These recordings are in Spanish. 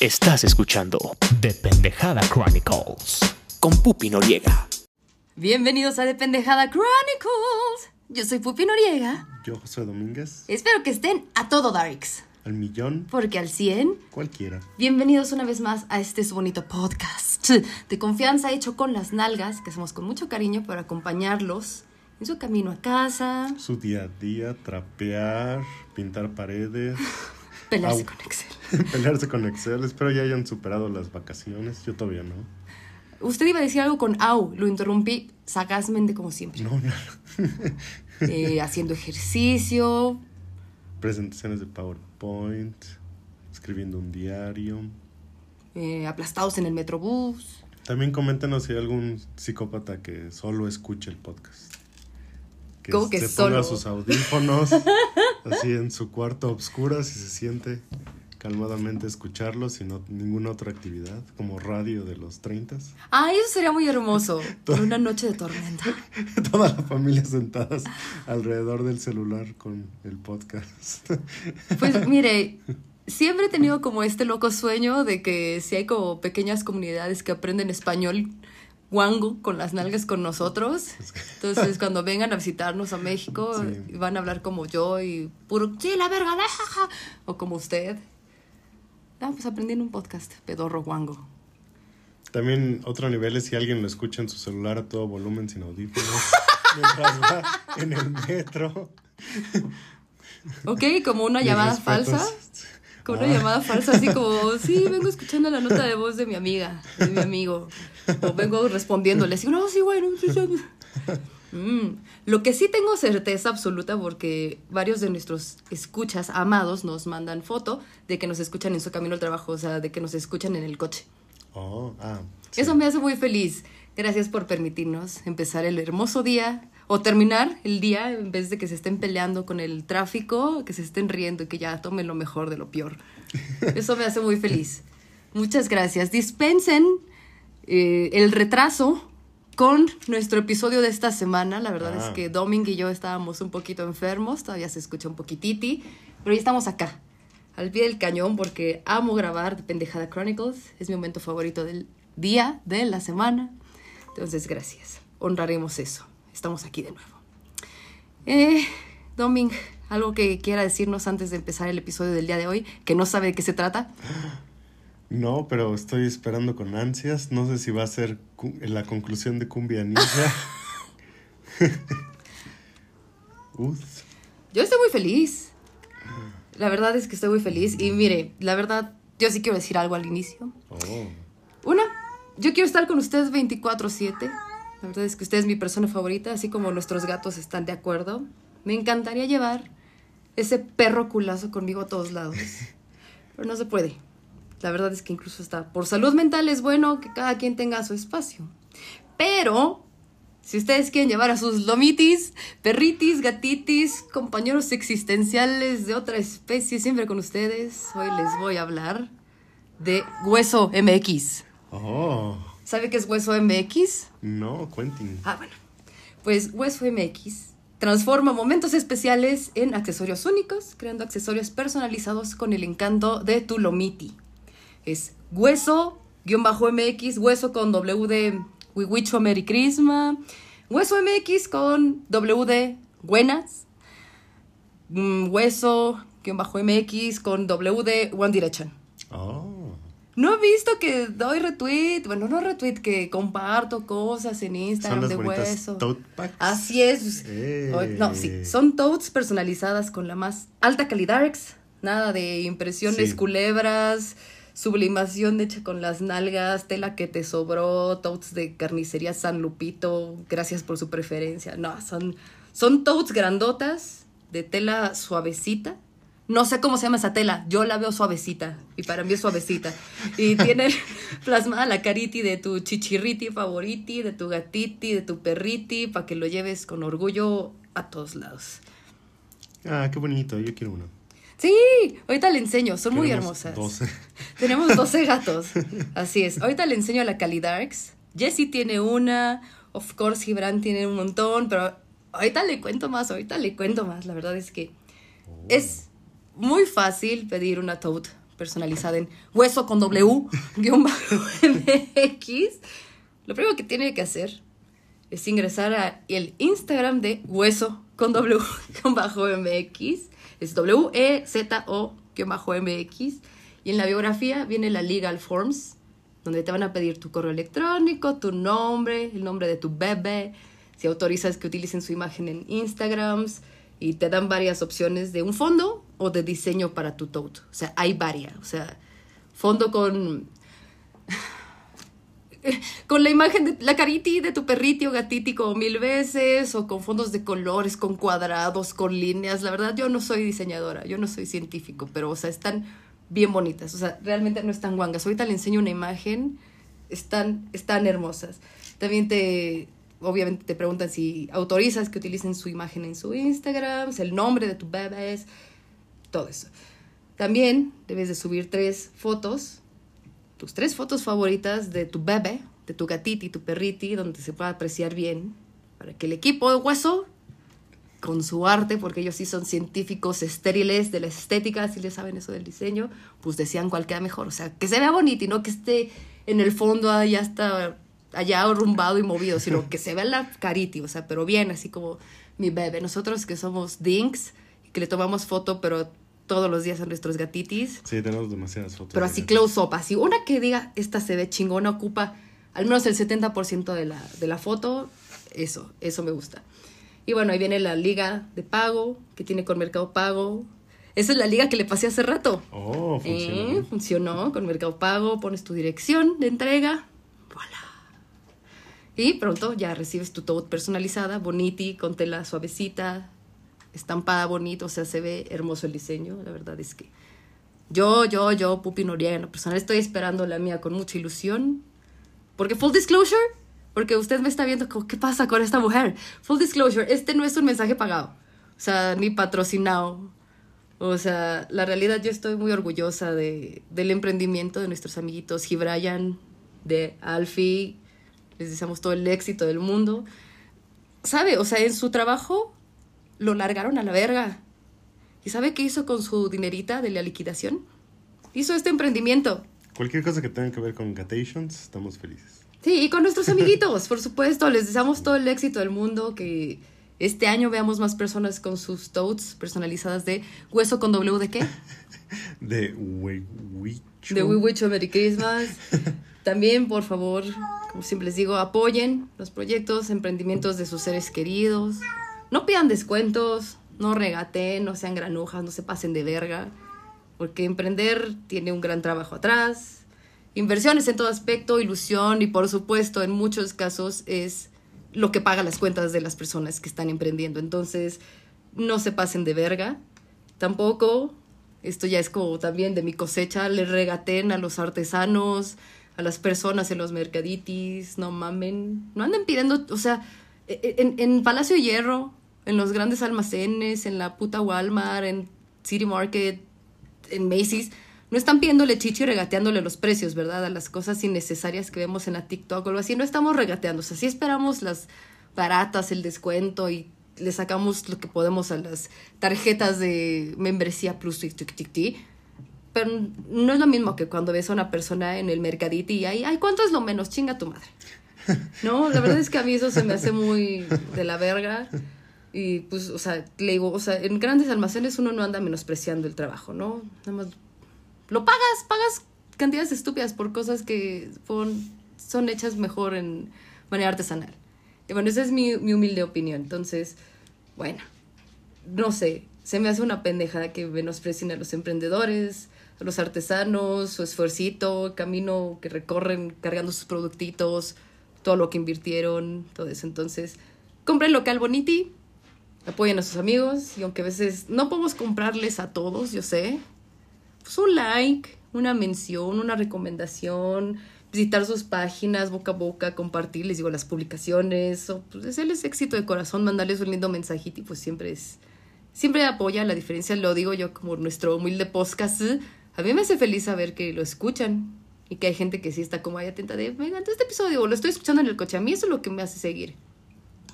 Estás escuchando The Pendejada Chronicles. con Pupi Noriega. Bienvenidos a De Pendejada Chronicles. Yo soy Pupi Noriega. Yo, José Domínguez, Espero que estén a todo Darks. al millón, Porque al 100, cualquiera. bienvenidos una vez más a este su bonito podcast de confianza hecho con las nalgas, que hacemos con mucho cariño para acompañarlos en su camino a casa, Su día a día, trapear, pintar paredes, pelearse Au. con Excel. pelearse con Excel. Espero ya hayan superado las vacaciones. Yo todavía no. Usted iba a decir algo con au, lo interrumpí sagazmente como siempre. No, no. Eh, haciendo ejercicio, Presentaciones de PowerPoint, escribiendo un diario. eh, aplastados en el metrobús. También coméntenos si hay algún psicópata que solo escuche el podcast. Que ¿Cómo que se solo? ponga sus audífonos así en su cuarto a obscuras y se siente calmadamente escucharlo sin ot- ninguna otra actividad, como radio de los 30 Ah, eso sería muy hermoso. En una noche de tormenta. Toda la familia sentadas alrededor del celular con el podcast. Pues mire, siempre he tenido como este loco sueño de que si hay como pequeñas comunidades que aprenden español guango con las nalgas con nosotros. Entonces, cuando vengan a visitarnos a México, Sí. van a hablar como yo y puro, sí, la verga, la jaja", o como usted. Ah, pues aprendí en un podcast, pedorro guango. También otro nivel es si alguien lo escucha en su celular a todo volumen sin audífonos mientras va en el metro. Ok, como una llamada falsa. Con una Ah. llamada falsa, así como, sí, vengo escuchando la nota de voz de mi amiga, de mi amigo. O vengo respondiéndole, así, no, sí, bueno. sí, sí". Mm, Lo que sí tengo certeza absoluta, porque varios de nuestros escuchas amados nos mandan foto de que nos escuchan en su camino al trabajo, o sea, de que nos escuchan en el coche. Oh, ah. sí. Eso me hace muy feliz. Gracias por permitirnos empezar el hermoso día o terminar el día en vez de que se estén peleando con el tráfico, que se estén riendo y que ya tomen lo mejor de lo peor. Eso me hace muy feliz. Muchas gracias. Dispensen eh, el retraso con nuestro episodio de esta semana. La verdad es Ah. que Doming y yo estábamos un poquito enfermos, todavía se escucha un poquititi, pero ya estamos acá, al pie del cañón, porque amo grabar de Pendejada Chronicles. Es mi momento favorito del día, de la semana. Entonces, gracias. Honraremos eso. Estamos aquí de nuevo. Eh, Doming, algo que quiera decirnos antes de empezar el episodio del día de hoy, que no sabe de qué se trata. No, pero estoy esperando con ansias. No sé si va a ser la conclusión de Cumbia Ninja. Uf. Yo estoy muy feliz. La verdad es que estoy muy feliz. Y mire, la verdad, yo sí quiero decir algo al inicio. Oh. Una, yo quiero estar con ustedes 24/7. La verdad es que usted es mi persona favorita, así como nuestros gatos están de acuerdo. Me encantaría llevar ese perro culazo conmigo a todos lados. Pero no se puede. La verdad es que incluso está por salud mental es bueno que cada quien tenga su espacio. Pero si ustedes quieren llevar a sus lomitis, perritis, gatitis, compañeros existenciales de otra especie siempre con ustedes, hoy les voy a hablar de Hueso MX. Oh. ¿Sabe qué es Hueso MX? No, Quentin. Ah, bueno. Pues Hueso MX transforma momentos especiales en accesorios únicos, creando accesorios personalizados con el encanto de tu lomiti. Es hueso, guion bajo MX, hueso con W de Wiwicho Mericrisma, hueso MX con W de buenas, mm, hueso, guion bajo MX con W de One Direction. Oh. No he visto que doy retweet, bueno, no retweet, que comparto cosas en Instagram las de hueso. tote bags. Así es. Eh. No, sí, son totes personalizadas con la más alta calidad. Nada de impresiones Sí. culebras, sublimación hecha con las nalgas, tela que te sobró, totes de carnicería San Lupito, gracias por su preferencia. No, son, son totes grandotas, de tela suavecita. No sé cómo se llama esa tela, yo la veo suavecita y para mí es suavecita. Y tiene plasmada la cariti de tu chichirriti favoriti, de tu gatiti, de tu perriti, para que lo lleves con orgullo a todos lados. Ah, qué bonito. Yo quiero uno. Sí, ahorita le enseño, son muy hermosas. 12. Tenemos 12 gatos. Así es. Ahorita le enseño a la Calidarks. Jessie tiene una. Of course, Gibran tiene un montón. Pero ahorita le cuento más. Ahorita le cuento más. La verdad es que es muy fácil pedir una tote personalizada en hueso con W, guion bajo MX, lo primero que tiene que hacer es ingresar a el Instagram de hueso con W guion bajo MX. Es W-E-Z-O guion bajo MX. Y en la biografía viene la Legal Forms, donde te van a pedir tu correo electrónico, tu nombre, el nombre de tu bebé, si autorizas que utilicen su imagen en Instagrams y te dan varias opciones de un fondo o de diseño para tu tote. O sea, hay varias. O sea, fondo con con la imagen de la cariti de tu perriti o mil veces, o con fondos de colores, con cuadrados, con líneas. La verdad, yo no soy diseñadora, yo no soy científico, pero, o sea, están bien bonitas. O sea, realmente no están guangas. Ahorita le enseño una imagen, están, están hermosas. También te, obviamente te preguntan si autorizas que utilicen su imagen en su Instagram, el nombre de tu bebés, todo eso. También debes de subir tres fotos tus tres fotos favoritas de tu bebé, de tu gatiti, tu perriti, donde se pueda apreciar bien, para que el equipo de hueso, con su arte, porque ellos sí son científicos estériles de la estética, si les saben eso del diseño, pues decían cuál queda mejor. O sea, que se vea bonito y no que esté en el fondo allá está allá arrumbado y movido, sino que se vea la cariti, o sea, pero bien, así como mi bebé. Nosotros que somos dinks, que le tomamos foto, pero todos los días a nuestros gatitis. Sí, tenemos demasiadas fotos. Pero así gatos. close up, así una que diga, esta se ve chingona, ocupa al menos el 70% de la, de la foto, eso, eso me gusta. Y bueno, ahí viene la liga de pago, que tiene con Mercado Pago. Esa es la liga que le pasé hace rato. Oh, funcionó. Eh, funcionó con Mercado Pago, pones tu dirección de entrega, voilà. Y pronto ya recibes tu tote personalizada, boniti, con tela suavecita, estampada bonito, o sea, se ve hermoso el diseño, la verdad es que yo, yo, yo, Pupi Noriega, en lo personal, estoy esperando la mía con mucha ilusión, porque full disclosure, porque usted me está viendo como, ¿qué pasa con esta mujer? Full disclosure, este no es un mensaje pagado, o sea, ni patrocinado, o sea, la realidad yo estoy muy orgullosa de, del emprendimiento de nuestros amiguitos Gibrayan, de Alfie, les deseamos todo el éxito del mundo. ¿Sabe? O sea, en su trabajo lo largaron a la verga. ¿Y sabe qué hizo con su dinerita de la liquidación? Hizo este emprendimiento. Cualquier cosa que tenga que ver con Gatations, estamos felices. Sí, y con nuestros amiguitos, por supuesto. Les deseamos todo el éxito del mundo. Que este año veamos más personas con sus totes personalizadas de hueso con W de qué? De Wiwicho. De you Merry Christmas. También, por favor, como siempre les digo, apoyen los proyectos, emprendimientos de sus seres queridos. No pidan descuentos, no regateen, no sean granujas, no se pasen de verga. Porque emprender tiene un gran trabajo atrás. Inversiones en todo aspecto, ilusión y por supuesto en muchos casos es lo que paga las cuentas de las personas que están emprendiendo. Entonces, no se pasen de verga. Tampoco, esto ya es como también de mi cosecha, le regaten a los artesanos, a las personas en los mercaditis, no mamen, no anden pidiendo, o sea, e, en, en Palacio Hierro, en los grandes almacenes, en la puta Walmart, en City Market, en Macy's, no están pidiéndole chichi y regateándole los precios, ¿verdad? A las cosas innecesarias que vemos en la TikTok o algo así. No estamos regateando. O sea, sí esperamos las baratas, el descuento y le sacamos lo que podemos a las tarjetas de membresía plus tic, tic, tic, tic. Pero no es lo mismo que cuando ves a una persona en el mercadito y ahí, ay, ¿cuánto es lo menos? Chinga tu madre. No, la verdad es que a mí eso se me hace muy de la verga. Y pues, o sea, le digo, o sea, en grandes almacenes uno no anda menospreciando el trabajo, ¿no? Nada más lo pagas, pagas cantidades estúpidas por cosas que fueron, son hechas mejor en manera artesanal. Y bueno, esa es mi, mi humilde opinión. Entonces, bueno, no sé, se me hace una pendejada que menosprecien a los emprendedores, a los artesanos, su esfuercito, camino que recorren cargando sus productitos, todo lo que invirtieron, todo eso. Entonces, compren local boniti, apoyen a sus amigos y aunque a veces no podemos comprarles a todos, yo sé, pues un like, una mención, una recomendación, visitar sus páginas boca a boca, compartir, les digo, las publicaciones, o pues hacerles éxito de corazón, mandarles un lindo mensajito y pues siempre es, siempre apoya la diferencia, lo digo yo como nuestro humilde podcast, a mí me hace feliz saber que lo escuchan y que hay gente que sí está como ahí atenta de, encantó este episodio, lo estoy escuchando en el coche, a mí eso es lo que me hace seguir,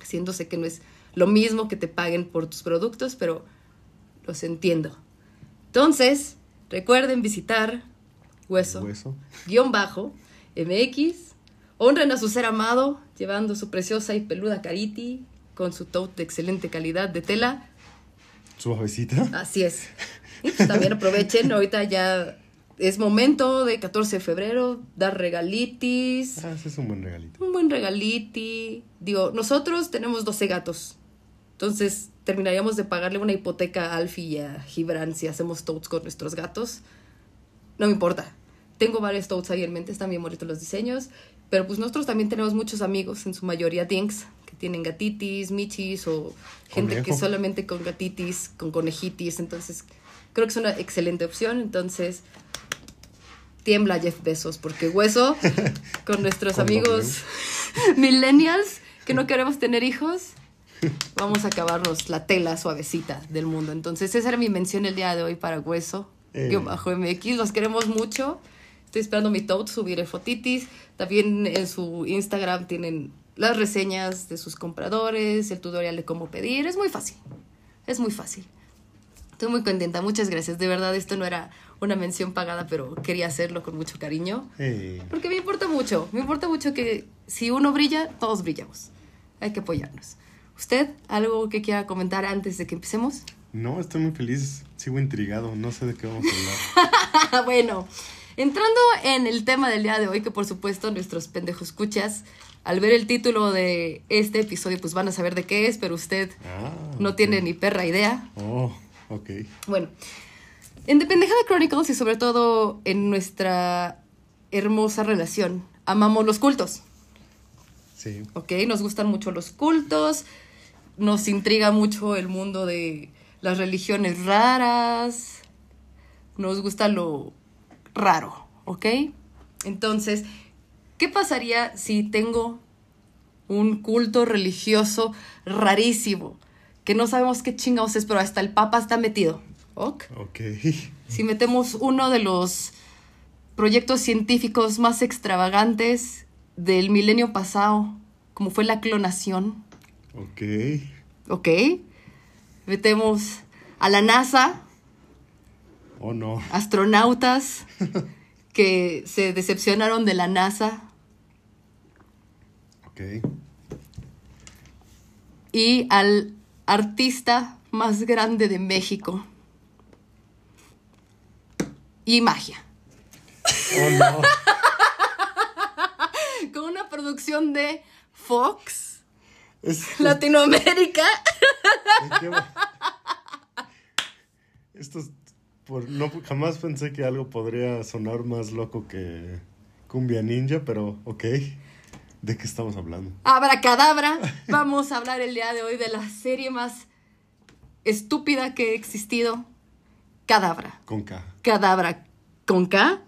haciéndose que no es lo mismo que te paguen por tus productos, pero los entiendo. Entonces, Recuerden visitar Hueso, Hueso. guion bajo, MX. Honren a su ser amado, llevando su preciosa y peluda cariti con su tote de excelente calidad de tela. Suavecita. Así es. Y pues también aprovechen, ahorita ya es momento de 14 de febrero, dar regalitis, Ah, ese es un buen regalito. un buen regaliti. Digo, nosotros tenemos 12 gatos. Entonces terminaríamos de pagarle una hipoteca a Alfie y a Gibran si hacemos totes con nuestros gatos. No me importa. Tengo varios totes ahí en mente, están bien bonitos los diseños. Pero pues nosotros también tenemos muchos amigos, en su mayoría dinks, que tienen gatitis, michis o gente que Conejo. solamente con gatitis, con conejitis. Entonces creo que es una excelente opción. Entonces tiembla Jeff Bezos porque hueso con nuestros amigos millennials que no queremos tener hijos. Vamos a acabarnos la tela suavecita del mundo. Entonces, esa era mi mención el día de hoy para Hueso. Eh. Guión bajo MX. Los queremos mucho. Estoy esperando mi tote, subiré fotitis. También en su Instagram tienen las reseñas de sus compradores, el tutorial de cómo pedir. Es muy fácil. Es muy fácil. Estoy muy contenta. Muchas gracias. De verdad, esto no era una mención pagada, pero quería hacerlo con mucho cariño. Eh, Porque me importa mucho, me importa mucho que si uno brilla, todos brillamos. Hay que apoyarnos. ¿Usted algo que quiera comentar antes de que empecemos? no, estoy muy feliz. Sigo intrigado. No sé de qué vamos a hablar. bueno, entrando en el tema del día de hoy, que por supuesto nuestros pendejos escuchas, al ver el título de este episodio, pues van a saber de qué es, pero usted Ah, no tiene ni perra idea. Oh, ok. Bueno, en The Pendejada Chronicles y sobre todo en nuestra hermosa relación, amamos los cultos. Sí. ¿ok? Nos gustan mucho los cultos, nos intriga mucho el mundo de las religiones raras, nos gusta lo raro, ¿ok? Entonces, ¿qué pasaría si tengo un culto religioso rarísimo? Que no sabemos qué chingados es, pero hasta el Papa está metido, ¿ok? Ok. Si metemos uno de los proyectos científicos más extravagantes del milenio pasado, como fue la clonación, Ok. ¿ok? Metemos a la NASA, Oh, no. astronautas que se decepcionaron de la NASA Ok. y al artista más grande de México. Y magia. Oh, no. Con una producción de Fox, Es- Latinoamérica. Esto es por, no, jamás pensé que algo podría sonar más loco que Cumbia Ninja, pero ok. ¿De qué estamos hablando? Abracadabra. Vamos a hablar el día de hoy de la serie más estúpida que ha existido. Cadabra. Con K. Cadabra. ¿Con K?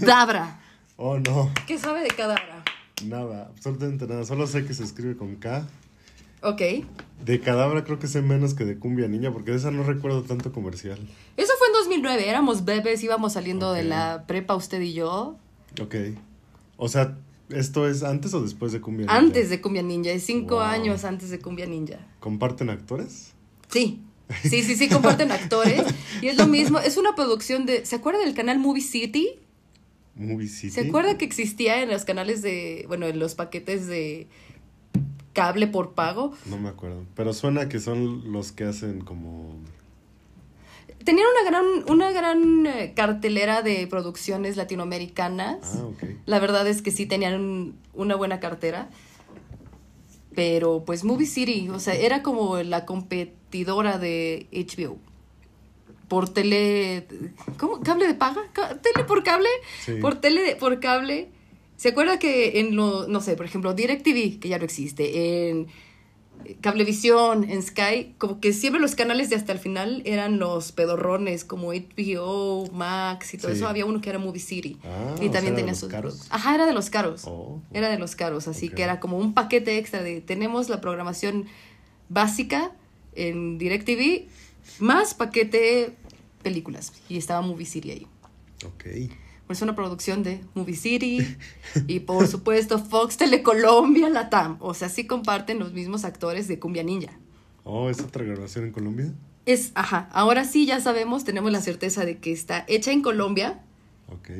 Cadabra. Oh, no. ¿Qué sabe de cadabra? Nada, absolutamente nada. Solo sé que se escribe con K. Ok. De Cadabra creo que sé menos que de Cumbia Ninja, porque de esa no recuerdo tanto comercial. Eso fue en 2009. Éramos bebés, íbamos saliendo de la prepa usted y yo. Ok. O sea, ¿esto es antes o después de Cumbia Ninja? Antes de Cumbia Ninja. de Cinco Wow. años antes de Cumbia Ninja. ¿Comparten actores? Sí. Sí, sí, sí, comparten actores. Y es lo mismo. Es una producción de. ¿Se acuerda del canal Movie City? Movie City. ¿Se acuerda que existía en los canales de, bueno, en los paquetes de cable por pago? No me acuerdo. Pero suena que son los que hacen como... Tenían una gran, una gran eh, cartelera de producciones latinoamericanas. Ah, ok. La verdad es que sí tenían un- una buena cartera. Pero pues Movie City, o sea, era como la competidora de HBO. Por tele... ¿Cómo? ¿Cable de paga? ¿Tele por cable? Sí. Por tele de- por cable. ¿Se acuerda que en lo, no sé, por ejemplo, DirecTV, que ya no existe, en Cablevisión, en Sky, como que siempre los canales de hasta el final eran los pedorrones, como HBO, Max y todo Sí. eso. Había uno que era Movie City. Ah, y o sea, también ¿era de tenía los sus. caros? Ajá, era de los caros. Oh. Era de los caros, así que era como un paquete extra de tenemos la programación básica en DirecTV más paquete películas. Y estaba Movie City ahí. Ok. Es una producción de Movie City y por supuesto Fox Telecolombia Latam. O sea, sí comparten los mismos actores de Cumbia Ninja. Oh, ¿es otra grabación en Colombia? Es, ajá, ahora sí ya sabemos, tenemos la certeza de que está hecha en Colombia. Ok.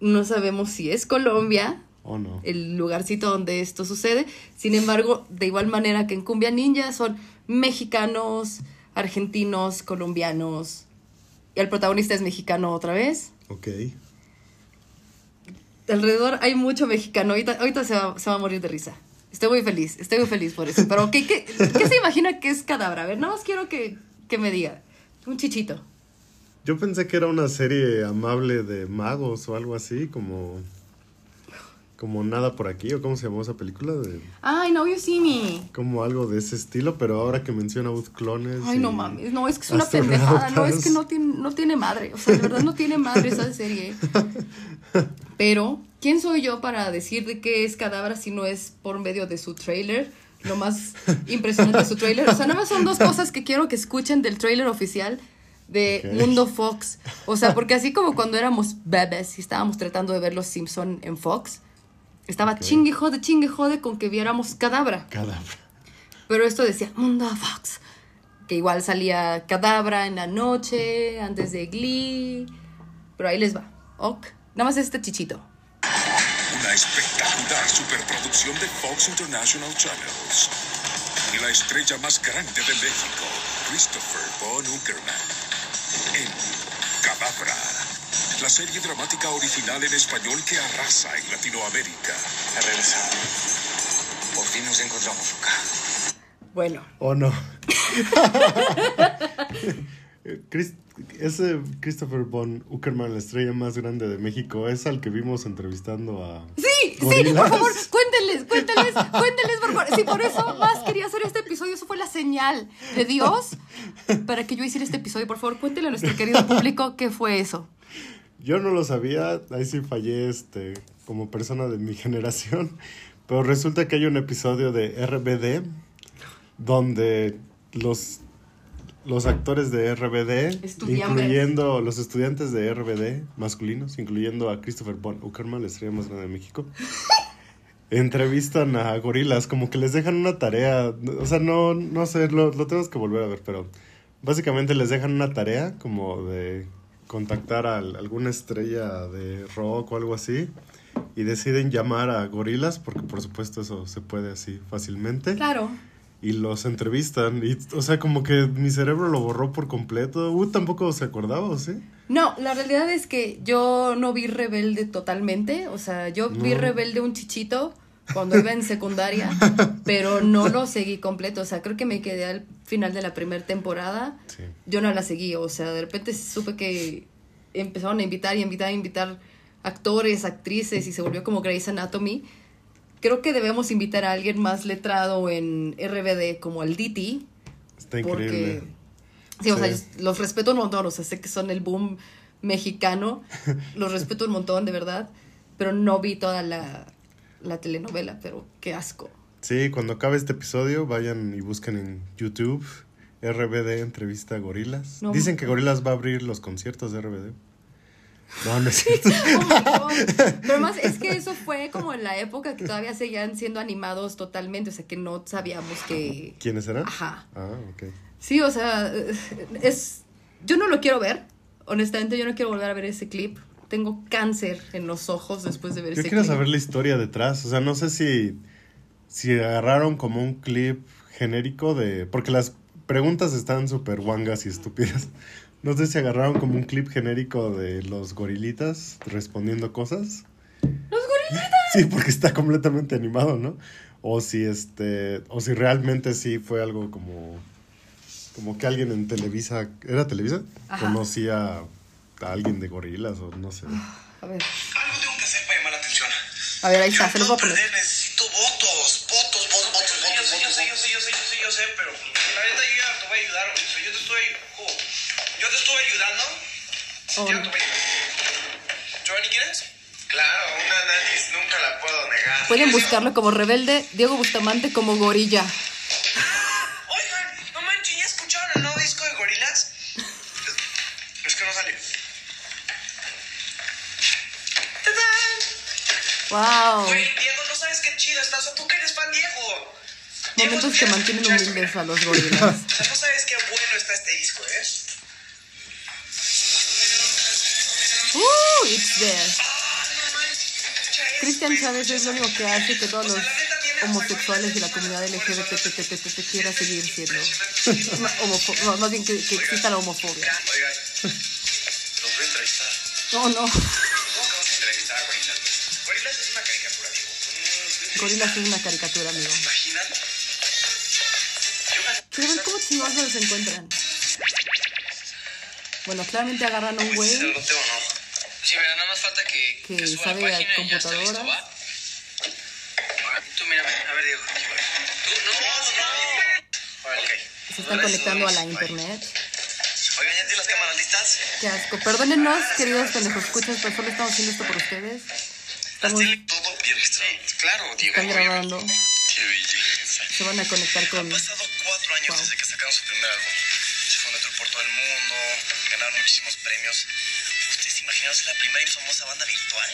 No sabemos si es Colombia, ¿O no? el lugarcito donde esto sucede. Sin embargo, de igual manera que en Cumbia Ninja son mexicanos, argentinos, colombianos. Y el protagonista es mexicano otra vez. Ok. Alrededor hay mucho mexicano. Ahorita, ahorita se, va, se va a morir de risa. Estoy muy feliz, estoy muy feliz por eso. Pero, ¿qué, qué, qué se imagina que es Cadabra? A ver, nada más quiero que, que me diga. Un chichito. Yo pensé que era una serie amable de magos o algo así, como. Como nada por aquí, o cómo se llamó esa película, de, Ay, no, you see me. como algo de ese estilo, pero ahora que menciona Booth Clones. Ay, no mames, no, es que es una pendejada, no, es que no tiene, no tiene madre, o sea, de verdad no tiene madre esa serie. Pero, ¿quién soy yo para decir de qué es Cadabra si no es por medio de su trailer? Lo más impresionante de su trailer. O sea, nada más son dos cosas que quiero que escuchen del trailer oficial de. Mundo Fox. O sea, porque así como cuando éramos bebés y estábamos tratando de ver Los Simpson en Fox, estaba Ok. chingue jode, chingue jode con que viéramos Cadabra. Cadabra. Pero esto decía Mundo Fox. Que igual salía Cadabra en la noche, antes de Glee. Pero ahí les va. Ok. Nada más este chichito. Una espectacular superproducción de Fox International Channels. Y la estrella más grande de México, Christopher Von Uckerman. En Cadabra. La serie dramática original en español que arrasa en Latinoamérica. Ha regresado. Por fin nos encontramos acá. Bueno, ¿O no? Chris- ese Christopher Von Uckerman, la estrella más grande de México, es al que vimos entrevistando a. Sí, sí, Gorilas. por favor, cuéntenles, cuéntenles, cuéntenles, por favor. Sí, por eso más quería hacer este episodio. Eso fue la señal de Dios para que yo hiciera este episodio. Por favor, cuéntenle a nuestro querido público qué fue eso. Yo no lo sabía, ahí sí fallé este, como persona de mi generación, pero resulta que hay un episodio de RBD donde los, los actores de RBD, incluyendo los estudiantes de RBD masculinos, incluyendo a Christopher Von Uckerman, la estrella más grande de México, entrevistan a gorilas, como que les dejan una tarea, o sea, no, no sé, lo, lo tenemos que volver a ver, pero básicamente les dejan una tarea como de contactar a al- alguna estrella de rock o algo así y deciden llamar a gorilas, porque por supuesto eso se puede así fácilmente, Claro. y los entrevistan, y o sea, como que mi cerebro lo borró por completo, uh, tampoco se acordaba, ¿o sí? No, la realidad es que yo no vi Rebelde totalmente. O sea, yo vi. Rebelde un chichito cuando iba en secundaria, pero no lo seguí completo. O sea, creo que me quedé al final de la primera temporada. Sí. Yo no la seguí. O sea, de repente supe que empezaron a invitar y invitar y invitar actores, actrices y se volvió como Grey's Anatomy. Creo que debemos invitar a alguien más letrado en RBD como al Diti. Está Porque, increíble. sí, o Sí. sea, los respeto un montón, o sea, sé que son el boom mexicano, los respeto un montón, de verdad, pero no vi toda la, la telenovela, pero qué asco. Sí, cuando acabe este episodio, vayan y busquen en YouTube RBD entrevista a Gorilas. No. Dicen que Gorilas va a abrir los conciertos de RBD. No, no es cierto. Oh. Pero además es que eso fue como en la época que todavía seguían siendo animados totalmente, o sea, que no sabíamos que... ¿Quiénes eran? Ajá. Ah, ok. Sí, o sea, es... Yo no lo quiero ver, honestamente, yo no quiero volver a ver ese clip. Tengo cáncer en los ojos después de ver Yo ese quiero clip. saber la historia detrás. O sea, no sé si, si agarraron como un clip genérico de... Porque las preguntas están súper guangas y estúpidas. No sé si agarraron como un clip genérico de los gorilitas respondiendo cosas. ¡Los gorilitas! Sí, porque está completamente animado, ¿no? O si este, o si realmente sí fue algo como, como que alguien en Televisa, ¿era Televisa? Ajá. Conocía a alguien de gorilas o no sé. A ver, Algo tengo que hacer para llamar la atención. a ver, ahí está, se los voy a poner. perder, necesito votos, votos, votos, votos, votos. Yo sé, yo sé, yo sé, yo sé, yo sé, yo sé, pero la neta yo ya te voy a ayudar, güey. O sea, yo te estoy, oh, yo te estuve ayudando. Oh, Yo te voy a ayudar. ¿Giovanni quieres? Claro, una nanis nunca la puedo negar. Pueden buscarlo como rebelde, Diego Bustamante como gorilla. Wow. Güey, Diego, no sabes qué chido estás. ¿O tú que eres fan, Diego? Momentos que mantienen humildes a los gorilas. O sea, no sabes qué bueno está este disco, ¿eh? Uh, it's there. Cristian Chávez es lo único que hace que todos los homosexuales y la comunidad LGBT quiera seguir siendo no, homofo- no, más bien que, que exista la homofobia. Oigan, los voy a entrevistar. No, no. Gorilas es una caricatura, amigo. ¿Se imaginan? Cómo chingados se los encuentran. Bueno, claramente agarran a un ¿El güey. Sí, mira, nada más falta que, Que suba sabe la a página y ya está computadora. listo, ¿va? Tú mírame, a ver, Diego. Tú, no, no, no. Ok. Se están conectando a la internet. Oigan, ¿ya tienen las cámaras listas? Qué asco. Perdónennos, queridos pendejos escuchas, pero solo estamos haciendo esto por ustedes. Estamos, Registrado. Claro, Diego. están grabando. Qué belleza. Se van a conectar con. Han pasado cuatro años Wow. desde que sacaron su primer álbum. Se fue un tour por todo el mundo, ganaron muchísimos premios. ¿Ustedes se imaginan ser la primera y famosa banda virtual?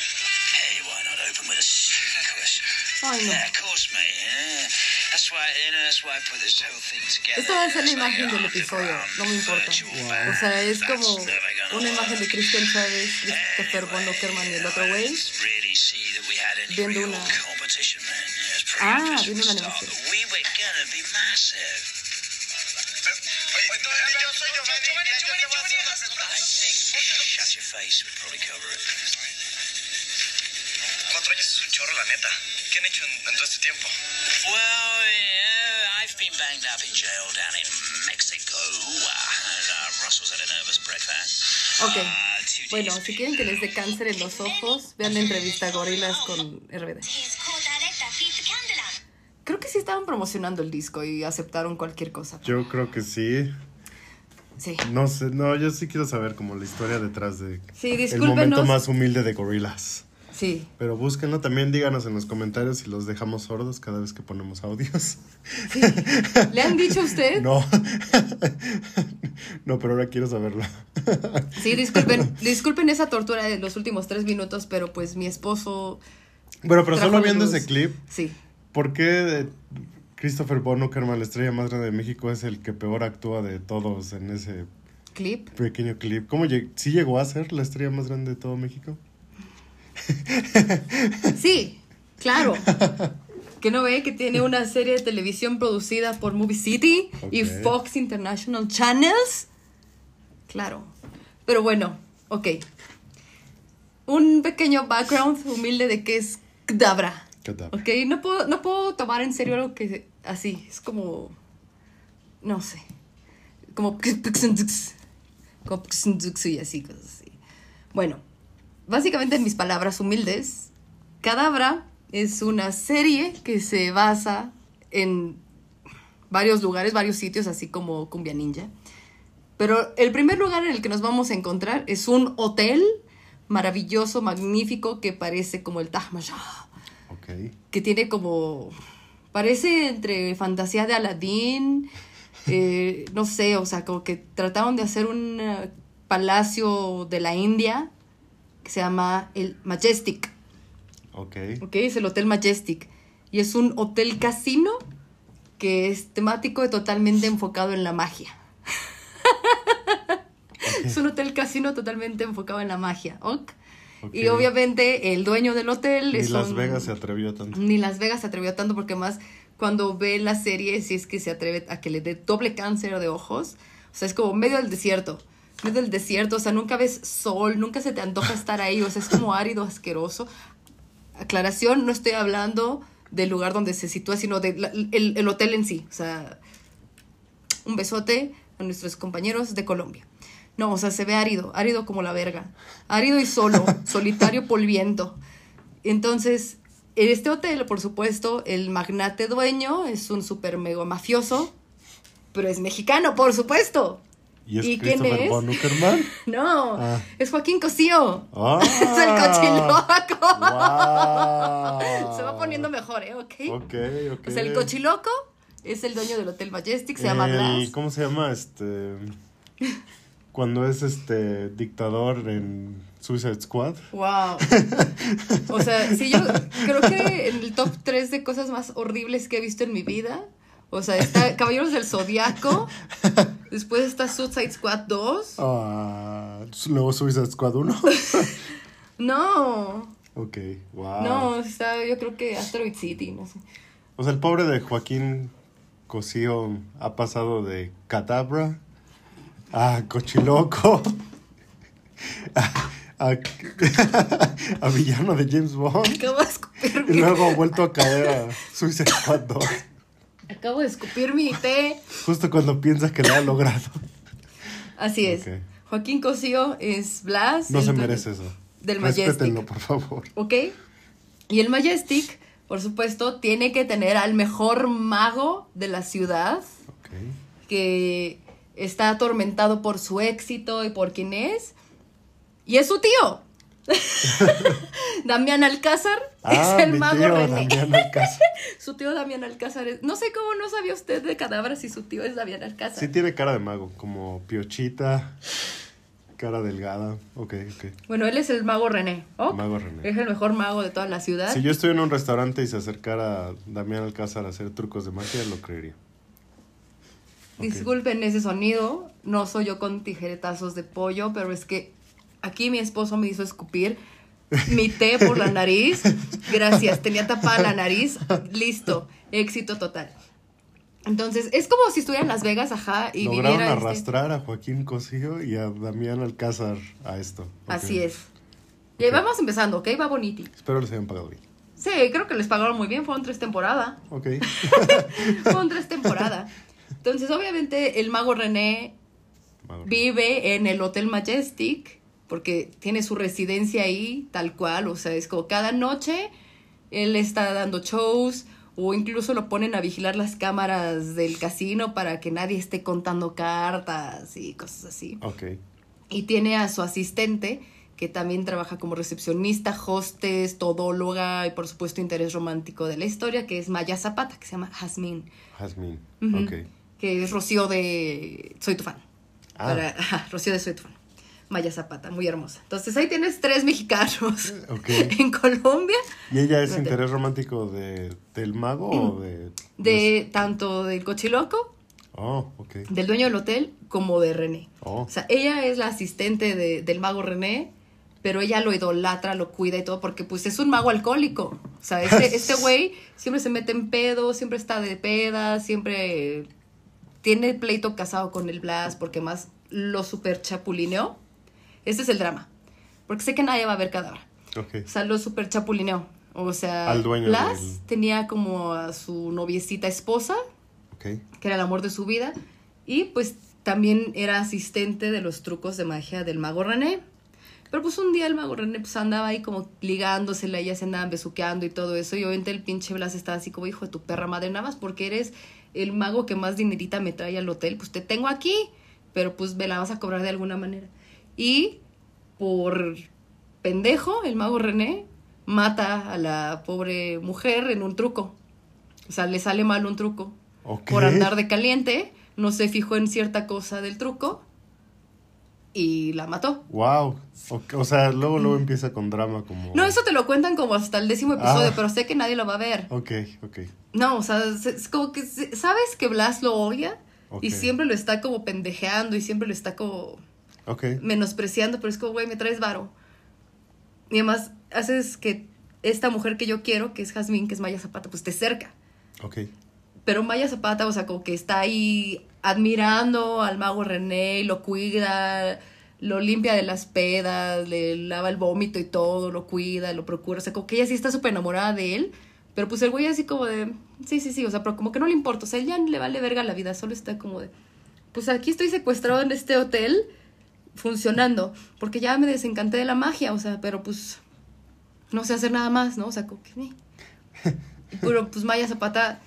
Hey, why not open with a? Ay, no. Yeah, of course, mate. Yeah. That's why, you know, that's why I put this whole thing together. Esta va a ser la imagen del episodio, no me importa. band. O sea, es como una imagen de. Christian Chávez, Christopher Von Uckerman y el otro güey. Viendo real una- competition, man. Yeah, it's pretty Ah, obvious viendo from una the start animación. that We were gonna be massive. Oye, yo soy Giovanni. Mira, yo te voy a hacer una pregunta. I think shut your face would probably cover it. Cuatro años es un chorro, la neta. ¿Qué han hecho en, en todo este tiempo? Well, yeah, I've been banged up in jail down in Mexico. Uh, and uh, Russell's had a nervous breakfast. Ok. Uh, two Bueno, si quieren que les dé cáncer en los ojos, vean la entrevista a Gorilas con RBD. Creo que sí estaban promocionando el disco y aceptaron cualquier cosa. Yo creo que sí. Sí. No sé, no, yo sí quiero saber como la historia detrás de Sí, el momento más humilde de Gorillaz. Sí. Pero búsquenlo también, díganos en los comentarios si los dejamos sordos cada vez que ponemos audios. ¿Le han dicho a usted? No. no, pero ahora quiero saberlo. Sí, disculpen, disculpen esa tortura de los últimos tres minutos, pero pues mi esposo. Bueno, pero solo viendo ese clip, Sí. ¿por qué Christopher Von Uckerman, la estrella más grande de México, es el que peor actúa de todos en ese Clip. pequeño clip? ¿Cómo lleg- sí llegó a ser la estrella más grande de todo México? Sí, claro. Que no ve que tiene una serie de televisión producida por Movie City y. Fox International Channels. Claro. Pero bueno, ok. Un pequeño background humilde de qué es Kdabra. Kdabra. Ok, no puedo, no puedo tomar en serio algo que así. Es como. No sé. Como. Como y así, cosas así. Bueno, básicamente en mis palabras humildes, Cadabra es una serie que se basa en varios lugares, varios sitios, así como Cumbia Ninja. Pero el primer lugar en el que nos vamos a encontrar es un hotel maravilloso, magnífico, que parece como el Taj Mahal Ok. que tiene como parece entre fantasía de Aladdin eh, no sé o sea como que trataron de hacer un eh, palacio de la India que se llama el Majestic Ok. ok es el hotel Majestic y es un hotel casino que es temático y totalmente enfocado en la magia es un hotel casino totalmente enfocado en la magia ¿ok? y Ok. obviamente el dueño del hotel Ni es Las un- Vegas se atrevió tanto. ni Las Vegas se atrevió tanto porque más cuando ve la serie, si es que se atreve a que le dé doble cáncer de ojos, o sea, es como medio del desierto, medio del desierto, o sea, nunca ves sol, nunca se te antoja estar ahí, o sea, es como árido, asqueroso. Aclaración, no estoy hablando del lugar donde se sitúa, sino del el, el hotel en sí, o sea, un besote a nuestros compañeros de Colombia. No, o sea, se ve árido, árido como la verga. Árido y solo, solitario polviento. Entonces, en este hotel, por supuesto, el magnate dueño es un super mega mafioso, pero es mexicano, por supuesto. ¿Y es ¿Y quién Christopher es? Von Uckerman? No, Ah. es Joaquín Cosío. ¡Ah! es el cochiloco. ¡Guau! Se va poniendo mejor, ¿eh? ¿Ok? Ok, ok. O sea, el cochiloco es el dueño del Hotel Majestic, se llama El- Blas. ¿Cómo se llama? Este. Cuando es este dictador en Suicide Squad. Wow. O sea, sí, yo creo que en el top 3 de cosas más horribles que he visto en mi vida, O sea, está Caballeros del Zodiaco. después está Suicide Squad 2. Ah, luego Suicide Squad 1. No, ok, wow. no, está yo creo que Asteroid City, no sé. O sea, el pobre de Joaquín Cosío ha pasado de Cadabra a Cochiloco a, a- a villano de James Bond y luego ha vuelto a caer a Suicide Squad 2 acabo de escupir mi té. justo cuando piensa que lo ha logrado. Así es. Joaquín Cosío es Blas. No se merece eso. Del Majestic. Respétenlo, por favor. ¿Ok? Y el Majestic, por supuesto, tiene que tener al mejor mago de la ciudad, Ok. que está atormentado por su éxito y por quién es. Y es su tío. Damián Alcázar Ah, es el mi mago tío René. Su tío Damián Alcázar es... No sé cómo no sabía usted de cadáveres si su tío es Damián Alcázar. Sí tiene cara de mago, como piochita, cara delgada. Ok, ok. Bueno, él es el mago René. ¿ok? Mago René. Es el mejor mago de toda la ciudad. Si yo estoy en un restaurante y se acercara Damián Alcázar a hacer trucos de magia, lo creería. Ok. Disculpen ese sonido, no soy yo con tijeretazos de pollo, pero es que aquí mi esposo me hizo escupir mi té por la nariz. Gracias, tenía tapada la nariz. Listo, éxito total. Entonces, es como si estuviera en Las Vegas, ajá, y Lograron este- arrastrar a Joaquín Cosío y a Damián Alcázar a esto. Así es. Y ahí vamos empezando, ¿ok? Va boniti. Espero les hayan pagado bien. Sí, creo que les pagaron muy bien, fueron tres temporadas. Ok. Fueron tres temporadas. Entonces, obviamente, el mago René vive en el Hotel Majestic porque tiene su residencia ahí tal cual, o sea, es como cada noche él está dando shows o incluso lo ponen a vigilar las cámaras del casino para que nadie esté contando cartas y cosas así. Ok. Y tiene a su asistente que también trabaja como recepcionista, hostess, todóloga y por supuesto interés romántico de la historia, que es Maya Zapata, que se llama Jasmine, Jasmine. Ujú. Ok. que es Rocío de Soy tu fan. Ah. Para, Rocío de Soy tu fan. Maya Zapata, muy hermosa. Entonces ahí tienes tres mexicanos en Colombia, ¿Y ella es interés romántico de, del mago o de...? de tanto del cochiloco, Oh, ok. del dueño del hotel, como de René. Oh, O sea, ella es la asistente de- del mago René, pero ella lo idolatra, lo cuida y todo, porque pues es un mago alcohólico. O sea, este este güey siempre se mete en pedo, siempre está de peda, siempre tiene pleito casado con el Blas, porque más lo super chapulineó. Este es el drama. Porque sé que nadie va a ver cadáver. ok. O sea, lo super chapulineó. O sea, Al dueño Blas del- tenía como a su noviecita esposa, que era el amor de su vida, y pues también era asistente de los trucos de magia del mago René. Pero pues un día el mago René pues andaba ahí como ligándosela, ellas se andaban besuqueando y todo eso, y obviamente el pinche Blas estaba así como, hijo de tu perra madre, nada más porque eres el mago que más dinerita me trae al hotel, pues te tengo aquí, pero pues me la vas a cobrar de alguna manera. Y por pendejo, el mago René mata a la pobre mujer en un truco. O sea, le sale mal un truco por andar de caliente, no se fijó en cierta cosa del truco y la mató. Wow. O, o sea, luego, luego empieza con drama como... No, eso te lo cuentan como hasta el décimo episodio, Ah. pero sé que nadie lo va a ver. Ok, ok. No, o sea, es- como que sabes que Blas lo odia y siempre lo está como pendejeando y siempre lo está como Ok. menospreciando, pero es como, güey, me traes varo. Y además haces que esta mujer que yo quiero, que es Jazmín, que es Maya Zapata, pues te cerca. Ok. Pero Maya Zapata, o sea, como que está ahí admirando al mago René, lo cuida, lo limpia de las pedas, le lava el vómito y todo, lo cuida, lo procura. O sea, como que ella sí está súper enamorada de él. Pero pues el güey así como de, sí, sí, sí, o sea, pero como que no le importa. O sea, él ya le vale verga la vida, solo está como de, pues aquí estoy secuestrado en este hotel funcionando, porque ya me desencanté de la magia, o sea, pero pues no sé hacer nada más, ¿no? O sea, como que... eh. Pero pues Maya Zapata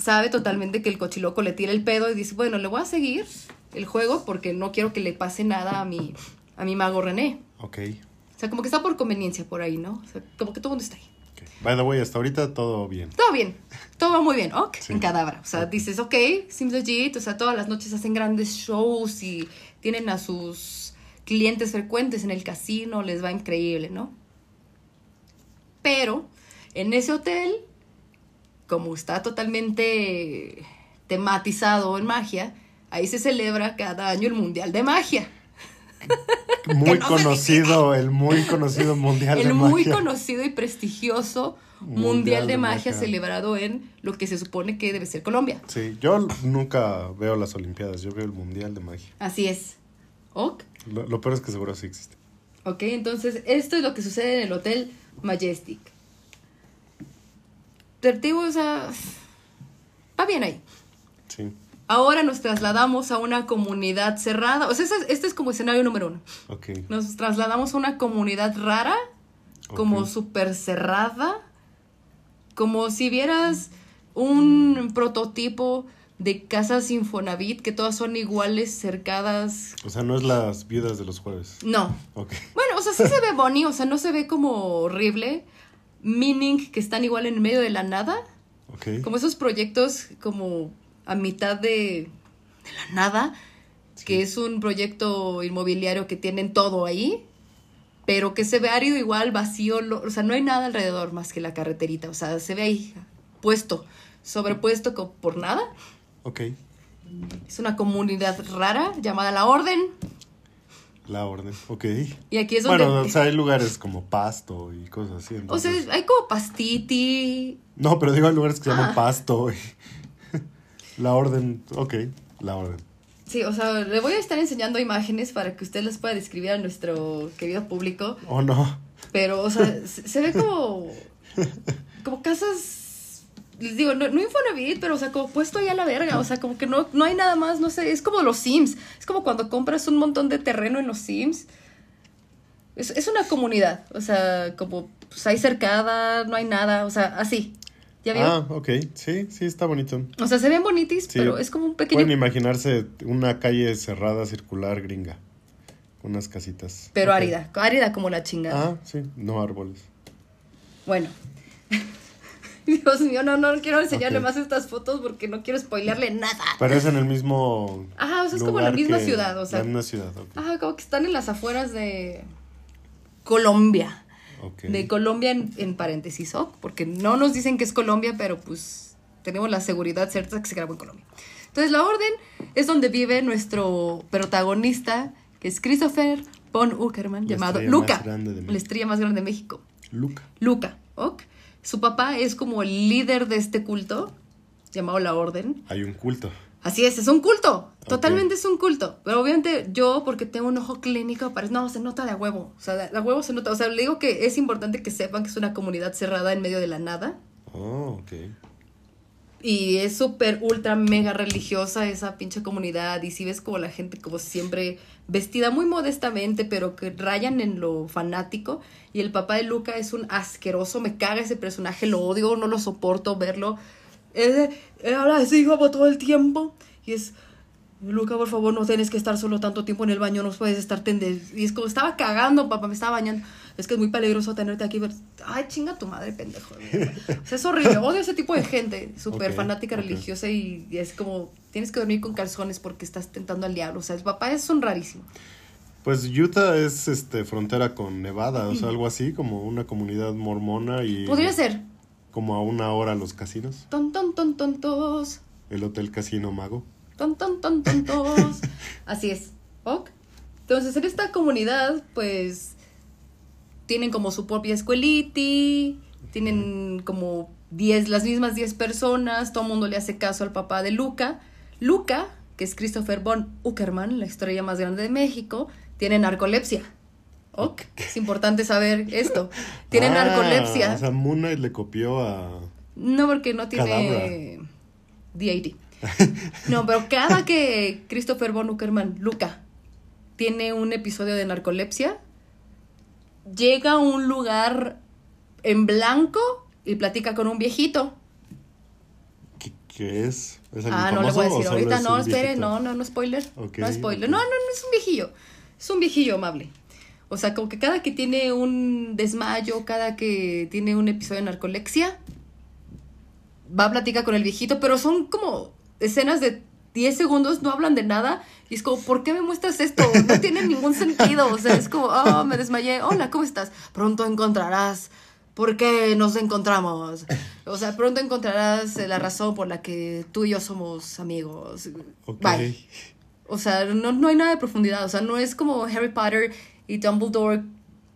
sabe totalmente que el cochiloco le tira el pedo y dice, bueno, le voy a seguir el juego porque no quiero que le pase nada a mi, a mi mago René. Ok. O sea, como que está por conveniencia por ahí, ¿no? O sea, como que todo el mundo está ahí. ok. By the way, hasta ahorita todo bien. Todo bien, todo va muy bien, ok, Sí. en Cadabra. O sea, dices, ok, seems legit, o sea, todas las noches hacen grandes shows y tienen a sus clientes frecuentes en el casino, les va increíble, ¿no? Pero en ese hotel como está totalmente tematizado en magia, ahí se celebra cada año el Mundial de Magia. Muy no conocido, el muy conocido mundial el de muy magia. conocido y prestigioso Mundial Mundial, de, de magia, Magia. celebrado en lo que se supone que debe ser Colombia. Sí, yo nunca veo las Olimpiadas, yo veo el mundial de magia. Así es. ¿Ok? Lo, lo peor es que seguro sí existe. Ok, entonces esto es lo que sucede en el Hotel Majestic. Tertivo, o sea, va bien ahí. Ahora nos trasladamos a una comunidad cerrada. O sea, este es, este es como escenario número uno. ok. Nos trasladamos a una comunidad rara, como súper cerrada, como si vieras un prototipo de casas Infonavit que todas son iguales, cercadas. O sea, no es las viudas de los jueves. No. Ok. Bueno, o sea, sí se ve bonny, o sea, no se ve como horrible. Meaning que están igual en medio de la nada. Ok. Como esos proyectos como a mitad de, de la nada, que es un proyecto inmobiliario que tienen todo ahí, pero que se ve árido igual, vacío, lo- o sea, no hay nada alrededor más que la carreterita, o sea, se ve ahí puesto, sobrepuesto co- por nada. Ok. Es una comunidad rara llamada La Orden, La orden. Ok. y aquí es donde... Bueno, o sea, hay lugares como Pasto y cosas así. o sea, hay como pastiti, No, pero digo, hay lugares que se llaman Ah. Pasto. y- la orden. Ok, la orden. Sí, o sea, le voy a estar enseñando imágenes para que usted las pueda describir a nuestro querido público. Oh, no. Pero, o sea, se, se ve como. Como casas. Les digo, no, no Infonavit, pero, o sea, como puesto ahí a la verga. O sea, como que no, no hay nada más, no sé. Es como los Sims. Es como cuando compras un montón de terreno en los Sims. Es, es una comunidad. O sea, como. Pues hay cercada, no hay nada. O sea, así. ¿Ya vio? Ah, ok. Sí, sí, está bonito. O sea, se ven bonitis, Sí. pero es como un pequeño. Pueden imaginarse una calle cerrada, circular, gringa. Unas casitas. Pero árida. Árida como la chingada. Ah, sí, no árboles. Bueno. Dios mío, no, no quiero enseñarle más estas fotos porque no quiero spoilearle nada. Pero es en el mismo. Ajá, o sea, es como la misma ciudad, o sea. La misma ciudad, ok. Ajá, como que están en las afueras de Colombia. De Colombia en, en paréntesis, ¿ok? Porque no nos dicen que es Colombia, pero pues tenemos la seguridad cierta que se grabó en Colombia. Entonces, la orden es donde vive nuestro protagonista, que es Christopher von Uckerman, La llamado Luca. La estrella más grande de México. Luca. Luca, ¿ok? Su papá es como el líder de este culto, llamado la Orden. Hay un culto. Así es, es un culto. Totalmente es un culto. Pero obviamente yo, porque tengo un ojo clínico, parece, no, se nota de a huevo. O sea, de a huevo se nota. O sea, le digo que es importante que sepan que es una comunidad cerrada en medio de la nada. Oh, ok. Y es súper, ultra, mega religiosa esa pinche comunidad. Y si ves como la gente, como siempre, vestida muy modestamente, pero que rayan en lo fanático. Y el papá de Luca es un asqueroso, me caga ese personaje, lo odio, no lo soporto verlo. Es de, eh, habla así como todo el tiempo. Y es, Luca, por favor, no tienes que estar solo tanto tiempo en el baño, no puedes estar tender. Y es como, estaba cagando, papá, me estaba bañando. Es que es muy peligroso tenerte aquí. pero- Ay, chinga tu madre, pendejo. O sea, es horrible. Odio ese tipo de gente, súper Ok, fanática ok. religiosa y, y es como, tienes que dormir con calzones porque estás tentando al diablo. O sea, el papá es un rarísimo. Pues Utah es este frontera con Nevada, o sea, algo así, como una comunidad mormona y. Podría ser. Como a una hora los casinos. Ton, ton, ton, tontos. El Hotel Casino Mago. Ton, ton, ton, tontos. Así es. ¿Ok? Entonces, en esta comunidad, pues, tienen como su propia escueliti, tienen como 10, las mismas 10 personas, todo el mundo le hace caso al papá de Luca. Luca, que es Christopher von Uckerman, la estrella más grande de México, tiene narcolepsia. ¿Ok? Es importante saber esto. Tiene Ah, narcolepsia. O sea, Moon Knight le copió a. No, porque no tiene DAD. No, pero cada que Christopher von Uckerman, Luca, tiene un episodio de narcolepsia, llega a un lugar en blanco y platica con un viejito. ¿Qué, qué es? ¿Es Ah, no le voy a decir ahorita, no, espere, viejito? no, no, no spoiler. No spoiler. No, no, no es un viejillo. Es un viejillo amable. O sea, como que cada que tiene un desmayo, cada que tiene un episodio de narcolexia, va a platicar con el viejito, pero son como escenas de 10 segundos, no hablan de nada. Y es como, ¿por qué me muestras esto? No tiene ningún sentido. O sea, es como, oh, me desmayé. Hola, ¿cómo estás? Pronto encontrarás ¿por qué nos encontramos? O sea, pronto encontrarás la razón por la que tú y yo somos amigos. Ok. Bye. O sea, no, no hay nada de profundidad. O sea, no es como Harry Potter y Dumbledore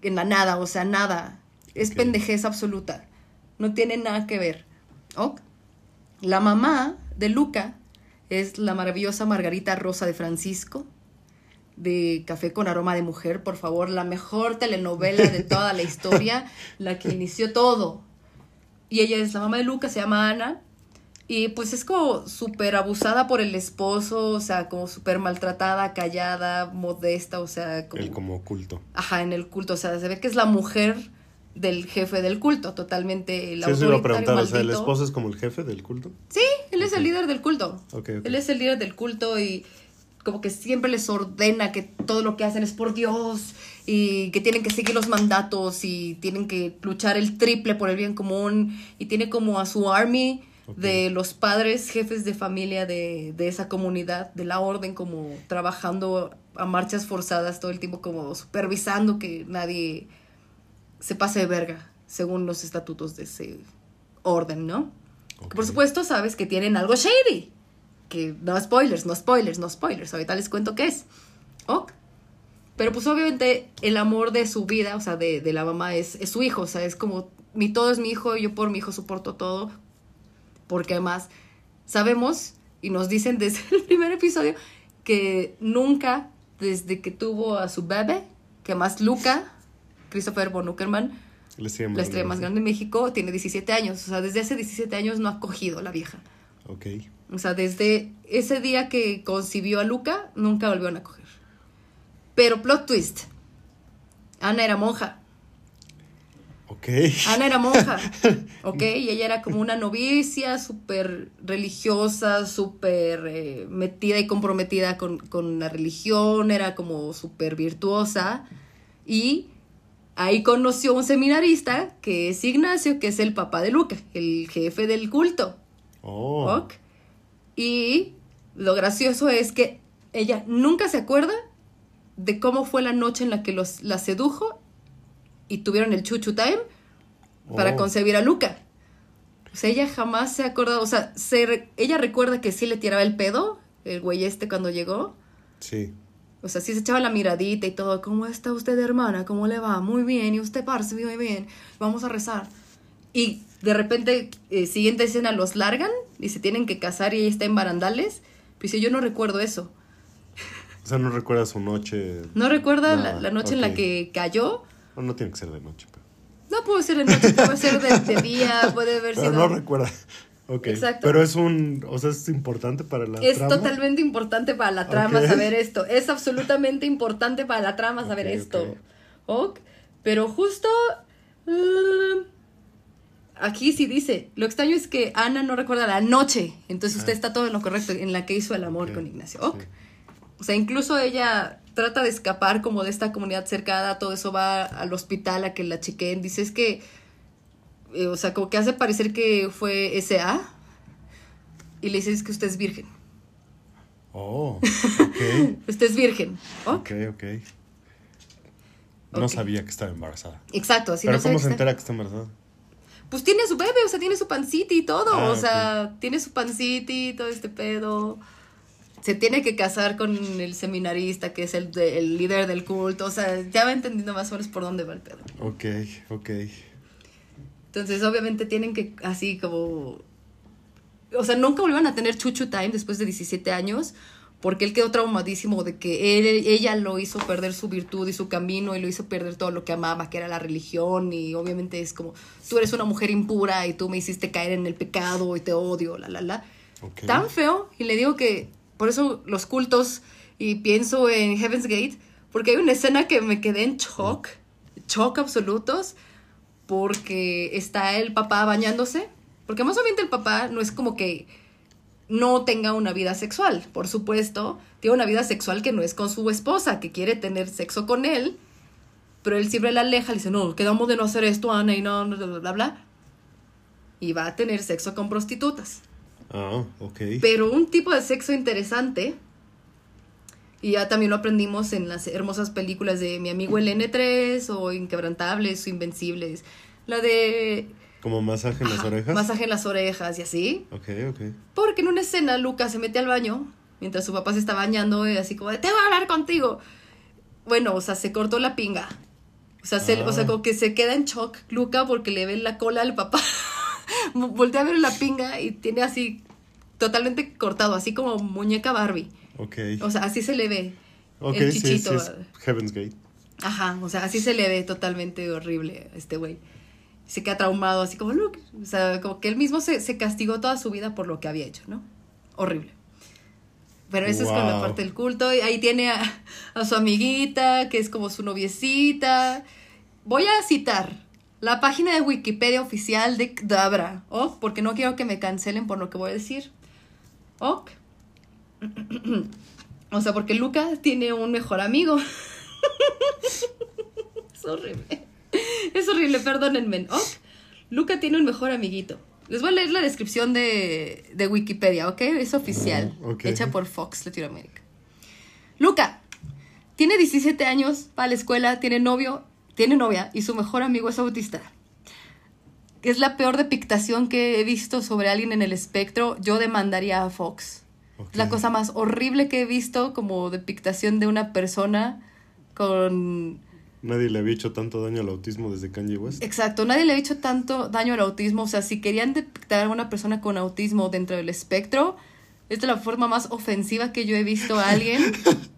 en la nada. O sea, nada. Es Ok. pendejez absoluta. No tiene nada que ver. Ok. La mamá de Luca es la maravillosa Margarita Rosa de Francisco de Café con Aroma de Mujer, por favor, la mejor telenovela de toda la historia, la que inició todo. Y ella es la mamá de Luca, se llama Ana, y pues es como súper abusada por el esposo, o sea, como súper maltratada, callada, modesta, o sea, como... El como oculto. Ajá, en el culto, o sea, se ve que es la mujer del jefe del culto, totalmente el Sí, eso iba a autoritario, preguntar. O sea, ¿el esposo es como el jefe del culto? Sí, él es el líder del culto. Él es el líder del culto y como que siempre les ordena que todo lo que hacen es por Dios y que tienen que seguir los mandatos y tienen que luchar el triple por el bien común y tiene como a su army De los padres, jefes de familia de, de esa comunidad, de la orden, como trabajando a marchas forzadas todo el tiempo, como supervisando que nadie se pase de verga, según los estatutos de ese orden, ¿no? Por supuesto sabes que tienen algo shady. Que no spoilers, no spoilers, no spoilers. Ahorita les cuento qué es. Ok. Pero pues obviamente el amor de su vida, o sea, de, de la mamá es, es su hijo. O sea, es como, mi todo es mi hijo, yo por mi hijo soporto todo. Porque además sabemos y nos dicen desde el primer episodio que nunca, desde que tuvo a su bebé, que más Luca, Christopher von Uckerman, La estrella más más grande. grande de México, tiene 17 años. O sea, desde hace 17 años no ha cogido la vieja. Ok. O sea, desde ese día que concibió a Luca, nunca volvieron a coger. Pero plot twist. Ana era monja. Ana era monja. ¿Ok? Y ella era como una novicia, súper religiosa, súper eh, metida y comprometida con, con la religión. Era como súper virtuosa. Y ahí conoció a un seminarista que es Ignacio, que es el papá de Luca, el jefe del culto. Oh. Ok. Y lo gracioso es que ella nunca se acuerda de cómo fue la noche en la que los, la sedujo y tuvieron el chuchu time para Oh. concebir a Luca. O sea, ella jamás se ha acordado, o sea, se re- ella recuerda que sí le tiraba el pedo, el güey este cuando llegó. Sí. O sea, sí se echaba la miradita y todo. ¿Cómo está usted, hermana? ¿Cómo le va? Muy bien. ¿Y usted, parce? Muy bien. Vamos a rezar. Y de repente, eh, siguiente escena, los largan y se tienen que casar y ella está en barandales. Pues yo no recuerdo eso. O sea, no recuerda su noche. ¿No recuerda la, la noche en la que cayó? No, no tiene que ser de noche, pero. No puede ser de noche, puede ser de, de día, puede haber Pero sido... no recuerda. Ok. Exacto. Pero es un. O sea, es importante para la Es trama. totalmente importante para la trama saber esto. Es absolutamente importante para la trama saber esto. ok. Pero justo. uh, aquí sí dice. Lo extraño es que Ana no recuerda la noche. Entonces usted está todo en lo correcto. En la que hizo el amor Ah. Con Ignacio. Ok. sí. O sea, incluso ella trata de escapar como de esta comunidad cercada. Todo eso va al hospital a que la chequen. Dice es que. eh, o sea, como que hace parecer que fue SA. Y le dice es que usted es virgen. Oh. Ok. Usted es virgen. ¿ok? ok, ok. No sabía que estaba embarazada. Exacto, así Pero no ¿cómo se entera que está embarazada? Pues tiene su bebé, o sea, tiene su pancita y todo. Ah, o sea, tiene su pancita y todo este pedo. Se tiene que casar con el seminarista, que es el, de- el líder del culto. O sea, ya va entendiendo más o menos por dónde va el pedo. Ok, ok. Entonces, obviamente, tienen que así como. O sea, nunca volvieron a tener Chuchu Time después de 17 años, porque él quedó traumadísimo de que él- ella lo hizo perder su virtud y su camino y lo hizo perder todo lo que amaba, que era la religión. Y obviamente es como, tú eres una mujer impura y tú me hiciste caer en el pecado y te odio, la, la, la. Ok. Tan feo, y le digo que por eso los cultos, y pienso en Heaven's Gate, porque hay una escena que me quedé en shock, shock absolutos, porque está el papá bañándose, porque más obviamente el papá no es como que no tenga una vida sexual, por supuesto, tiene una vida sexual que no es con su esposa, que quiere tener sexo con él, pero él siempre la aleja, le dice, no, quedamos de no hacer esto, Ana, y no, bla, bla, bla, bla. Y va a tener sexo con prostitutas. Ah, ok. Pero un tipo de sexo interesante, y ya también lo aprendimos en las hermosas películas de mi amigo el N3 o Inquebrantables o Invencibles, La de Como masaje en las ajá, orejas. masaje en las orejas y así. Ok, ok. Porque en una escena Lucas se mete al baño mientras su papá se está bañando y así como de, te voy a hablar contigo. Bueno, o sea, se cortó la pinga. O sea, se- o sea, Ah. como que se queda en shock Luca porque le ve la cola al papá. Voltea a ver la pinga y tiene así totalmente cortado, así como muñeca Barbie. Ok. O sea, así se le ve. ok, el sí, chichito. sí, es Heaven's Gate. Ajá, o sea, así se le ve totalmente horrible a este güey. Se queda traumado, así como, look, o sea, como que él mismo se, se castigó toda su vida por lo que había hecho, ¿no? Horrible. Pero eso es con la parte del culto. Y ahí tiene a, a su amiguita, que es como su noviecita. Voy a citar la página de Wikipedia oficial de Dabra, ¿ok? Porque no quiero que me cancelen por lo que voy a decir. ¿Ok? O sea, porque Luca tiene un mejor amigo. es horrible. Es horrible, perdónenme. ¿ok? Luca tiene un mejor amiguito. Les voy a leer la descripción de, de Wikipedia, ¿ok? Es oficial. Ok. Hecha por Fox Latinoamérica. Luca tiene 17 años, va a la escuela, tiene novio, tiene novia y su mejor amigo es autista. Es la peor depictación que he visto sobre alguien en el espectro. Yo demandaría a Fox. Ok. La cosa más horrible que he visto como depictación de una persona con... Nadie le había hecho tanto daño al autismo desde Kanye West. Exacto, nadie le ha hecho tanto daño al autismo. O sea, si querían depictar a una persona con autismo dentro del espectro, esta es la forma más ofensiva que yo he visto a alguien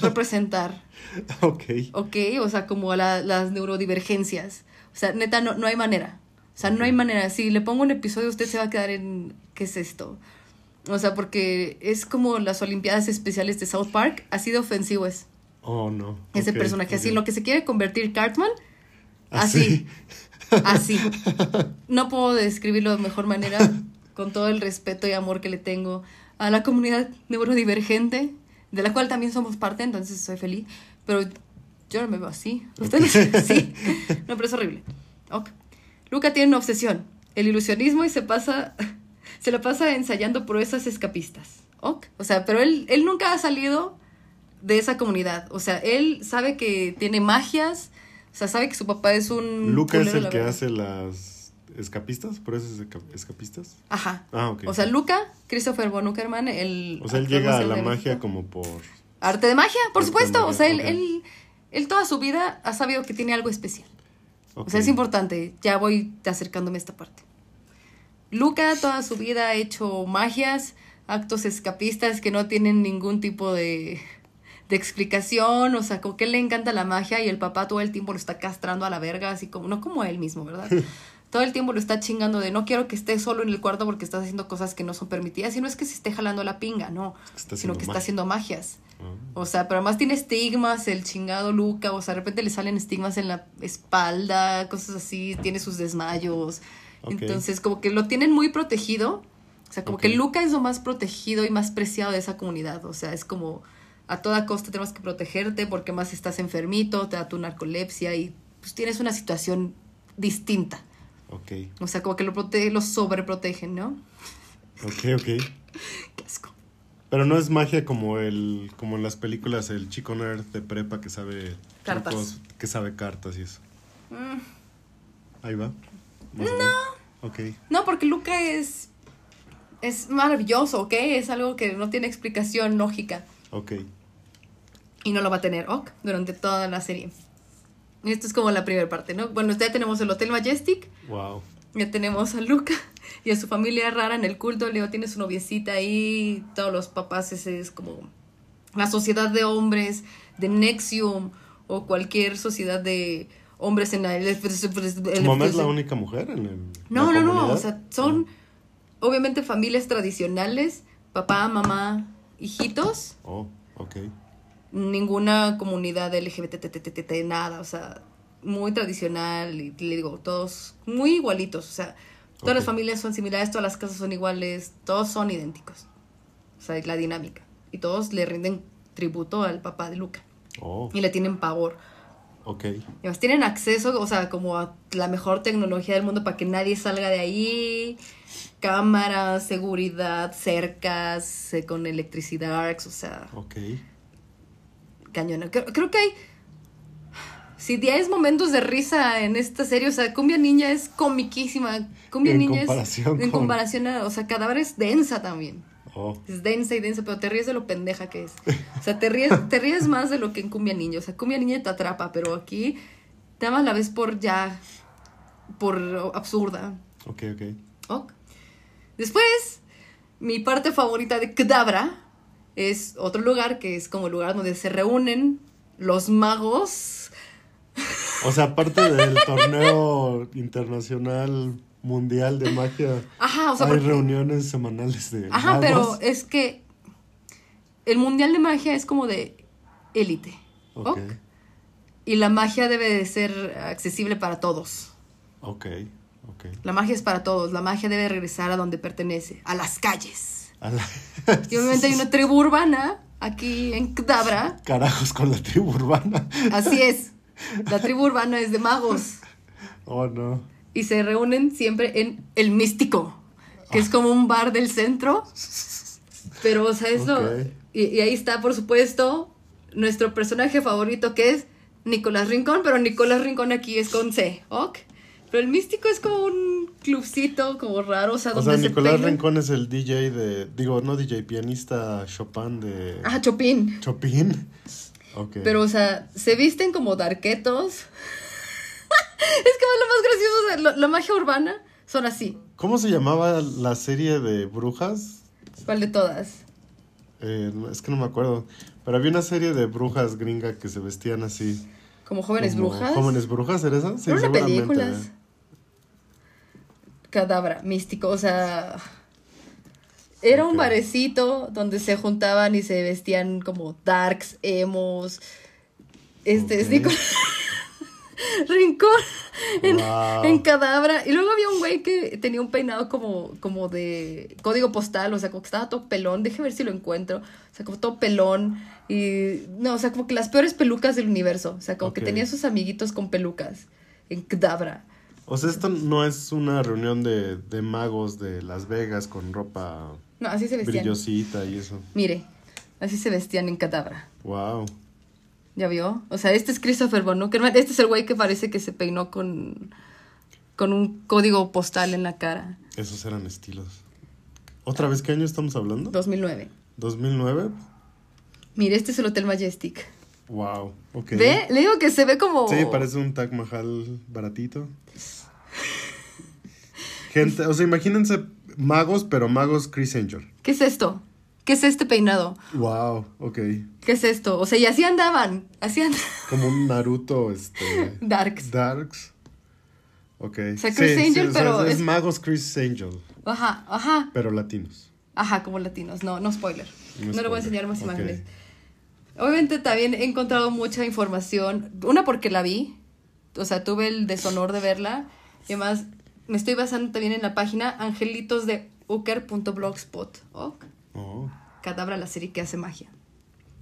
representar. ok. ¿ok? O sea, como la- las neurodivergencias. O sea, neta, no, no hay manera. O sea, no hay manera. Si le pongo un episodio, usted se va a quedar en... ¿Qué es esto? O sea, porque es como las Olimpiadas Especiales de South Park. Así de ofensivo es Oh, no. ese personaje. Así, lo que se quiere convertir Cartman, Así. así. No puedo describirlo de mejor manera, con todo el respeto y amor que le tengo a la comunidad neurodivergente, de la cual también somos parte, entonces soy feliz. Pero yo no me veo así. Ustedes sí. No, pero es horrible. Ok. Luca tiene una obsesión, el ilusionismo, y se pasa, se la pasa ensayando proezas escapistas. Ok. O sea, pero él, él nunca ha salido de esa comunidad. O sea, él sabe que tiene magias, o sea, sabe que su papá es un... Luca es el que hace las escapistas, por eso es esca- escapistas. Ajá. Ah, ok. O sea, Luca, Christopher von Uckerman, el... O sea, él llega a la magia como por... Arte de magia, por Arte supuesto. magia, o sea, él, él, él toda su vida ha sabido que tiene algo especial. O sea, es importante. Ya voy acercándome a esta parte. Luca toda su vida ha hecho magias, actos escapistas que no tienen ningún tipo de, de explicación. O sea, como que le encanta la magia y el papá todo el tiempo lo está castrando a la verga, así como, no como él mismo, ¿verdad? todo el tiempo lo está chingando de no quiero que estés solo en el cuarto porque estás haciendo cosas que no son permitidas. Y no es que se esté jalando la pinga, no. Está sino que está haciendo magias. Ah. O sea, pero además tiene estigmas, el chingado Luca, o sea, de repente le salen estigmas en la espalda, cosas así, tiene sus desmayos. Entonces, como que lo tienen muy protegido. O sea, como que Luca es lo más protegido y más preciado de esa comunidad. O sea, es como a toda costa tenemos que protegerte porque más estás enfermito, te da tu narcolepsia y pues tienes una situación distinta. Ok, O sea, como que lo, prote lo sobreprotegen, ¿no? ok, ok. Qué asco. Pero no es magia como el como en las películas el chico nerd de prepa que sabe Cartas. trucos, que sabe cartas y eso. Mm. Ahí va. Más o menos. Ok. No, porque Luca es. Es maravilloso, ¿ok? Es algo que no tiene explicación lógica. Ok. Y no lo va a tener, ok, durante toda la serie. Y esto es como la primera parte, ¿no? Bueno, ya tenemos el Hotel Majestic, Wow. ya tenemos a Luca y a su familia rara en el culto. Leo tiene su noviecita ahí, todos los papás, ese es como la sociedad de hombres de Nexium o cualquier sociedad de hombres en la. ¿Su mamá es la única mujer en el No, no, no, o sea, son obviamente familias tradicionales, papá, mamá, hijitos, Oh, ok. ninguna comunidad LGBT, nada, o sea, muy tradicional y le digo, todos muy igualitos, o sea, todas las familias son similares, todas las casas son iguales, todos son idénticos, o sea, es la dinámica, y todos le rinden tributo al papá de Luca Oh, y le tienen pavor. ok. Y además tienen acceso, o sea, como a la mejor tecnología del mundo para que nadie salga de ahí. Cámaras, seguridad, cercas, eh, con electricidad, o sea, Ok. cañón. Creo, creo que hay Si 10 momentos de risa en esta serie, o sea, Cumbia Niña es comiquísima. Cumbia En Niña comparación es. En con- comparación a. O sea, Cadáver es densa también. Oh, Es densa y densa, pero te ríes de lo pendeja que es. O sea, te ríes, te ríes más de lo que en Cumbia Niña. O sea, Cumbia Niña te atrapa, pero aquí te amas la vez por ya. por absurda. ok, ok. Ok. Después, mi parte favorita de Kadabra es otro lugar que es como el lugar donde se reúnen los magos. O sea, aparte del torneo internacional mundial de magia, Ajá, o sea, hay porque- reuniones semanales de Ajá, pero es que el mundial de magia es como de élite. Ok, ¿ok? Y la magia debe de ser accesible para todos. ok, ok. La magia es para todos. La magia debe regresar a donde pertenece, a las calles. A la- Y obviamente hay una tribu urbana aquí en Kadabra. Carajos con la tribu urbana. Así es. La tribu urbana es de magos. Oh, no. Y se reúnen siempre en El Místico, que es como un bar del centro. Pero, o sea, eso. Y, y ahí está, por supuesto, nuestro personaje favorito, que es Nicolás Rincón. Pero Nicolás Rincón aquí es con C, ¿ok? Pero el Místico es como un clubcito, como raro, o sea, O donde sea, se Nicolás Rincón es el DJ de. Digo, no DJ, pianista Chopin de. Ajá, Chopin. Chopin. Ok. Pero, o sea, se visten como darquetos. es que lo más gracioso, o sea, la magia urbana son así. ¿Cómo se llamaba la serie de brujas? ¿Cuál de todas? Eh, es que no me acuerdo. Pero había una serie de brujas gringa que se vestían así. Como jóvenes como brujas. ¿Jóvenes brujas era esa? Sí, una seguramente. película. Cadabra, místico, o sea. Era un barecito donde se juntaban y se vestían como darks, emos. Este es. Nico- Rincón en, Wow. en Cadabra. Y luego había un güey que tenía un peinado como, como de código postal, o sea, como que estaba todo pelón. Déjeme ver si lo encuentro. O sea, como todo pelón. Y no, o sea, como que las peores pelucas del universo. O sea, como que tenía sus amiguitos con pelucas en Cadabra. O sea, esto no es una reunión de, de magos de Las Vegas con ropa No, así se vestían. brillosita y eso. Mire, así se vestían en Cadabra. Wow. ¿Ya vio? O sea, este es Christopher Von Uckerman. Este es el güey que parece que se peinó con, con un código postal en la cara. Esos eran estilos. ¿Otra vez qué año estamos hablando? 2009. ¿2009? Mire, este es el Hotel Majestic. Wow. Ok. ¿Ve? Le digo que se ve como... Sí, parece un Taj Mahal baratito. Gente, o sea, imagínense magos, pero magos Chris Angel. ¿Qué es esto? ¿Qué es este peinado? Wow, ok. ¿Qué es esto? O sea, y así andaban. Así andaban. Como un Naruto, este. Darks. Darks. Ok. O sea, Chris Angel, o sea, pero es, es- magos Chris Angel, Ajá, ajá. pero latinos. Ajá, como latinos. No, no spoiler. No No, le voy a enseñar más imágenes. Obviamente también he encontrado mucha información. Una porque la vi. O sea, tuve el deshonor de verla. Y además me estoy basando también en la página angelitosdeucker.blogspot. Ok. Oh, Cadabra, la serie que hace magia.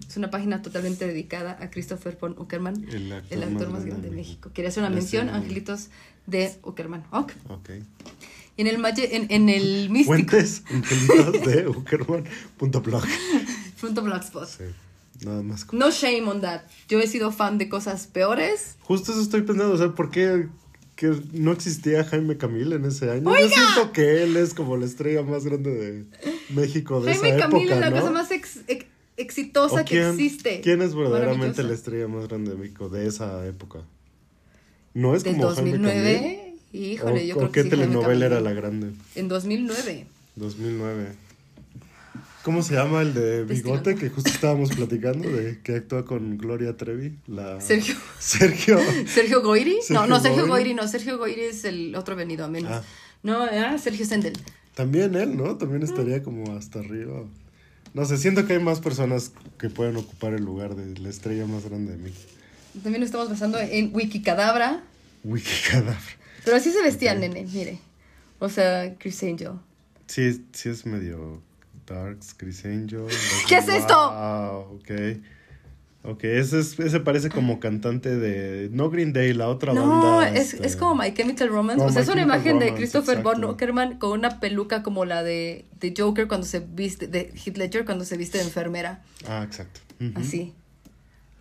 Es una página totalmente dedicada a Christopher von Uckerman, El el actor actor, más grande de México. Quería hacer una mención, Angelitos de Uckerman. Ok. ok. Y en el, en, en el místico. Fuentes angelitos de Uckerman.blog. Punto blogspot. Sí, nada más. No shame on that. Yo he sido fan de cosas peores. Justo eso estoy pensando, o sea, ¿por qué que no existía Jaime Camil en ese año? Yo siento que él es como la estrella más grande de México de Jaime esa Camil época, es la ¿no? cosa más ex- ex- exitosa ¿O que existe. ¿Quién es verdaderamente la estrella más grande de México de esa época? ¿No es Del como Jaime 2009. Camil? Híjole, ¿O, yo o creo qué que sí, Jaime telenovela era la grande? En 2009. 2009. ¿Cómo se llama el de bigote que justo estábamos platicando de que actúa con Gloria Trevi? La... Sergio. Sergio. ¿Sergio Goyri? no, Sergio no, Sergio Goyri. Goyri no. Sergio Goyri es el otro venido a menos. Ah. No, era Sergio Sendel. También él, ¿no? También estaría como hasta arriba. No sé, siento que hay más personas que pueden ocupar el lugar de la estrella más grande de México. También lo estamos basando en Wikicadabra. Wikicadabra. Pero así se vestían, nene, mire. O sea, Chris Angel. Sí, sí es medio Darks, Chris Angel. ¿Qué es esto? Wow, ok. Ok, ese, es- ese parece como cantante de... No Green Day, la otra No, banda. es, este, es como My Chemical Romance. Como o sea, My es una Chemical imagen de Christopher Von. Uckerman con una peluca como la de, de Joker cuando se viste, de Heath Ledger cuando se viste de enfermera. Ah, exacto. Así.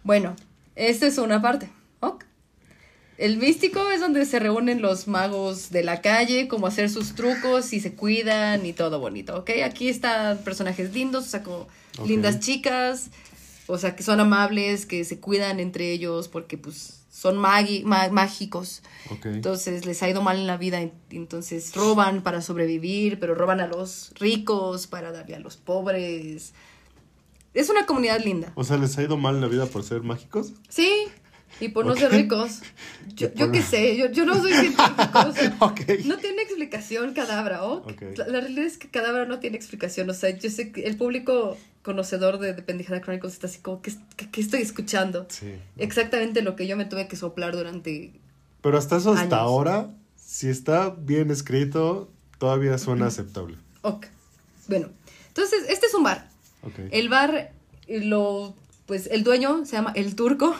Bueno, esta es una parte. Ok. El místico es donde se reúnen los magos de la calle, como hacer sus trucos y se cuidan y todo bonito, ¿ok? Aquí están personajes lindos, o sea, como lindas chicas, o sea, que son amables, que se cuidan entre ellos porque pues son magi- ma- mágicos. Ok. Entonces les ha ido mal en la vida, en- entonces roban para sobrevivir, pero roban a los ricos para darle a los pobres. Es una comunidad linda. O sea, ¿les ha ido mal en la vida por ser mágicos? Sí, y por no ser ricos. Yo, yo qué sé, yo, yo no soy científico. o sea, Ok. No tiene explicación cadabra, ¿ok? Ok. La, la realidad es que cadabra no tiene explicación. O sea, yo sé que el público conocedor de, de Pendejada Chronicles está así como, ¿qué, qué- qué estoy escuchando? Sí. Exactamente lo que yo me tuve que soplar durante... Pero hasta eso, hasta Años. ahora, si está bien escrito, todavía suena aceptable. Ok. Bueno, entonces, este es un bar. El bar, lo, pues el dueño se llama El Turco.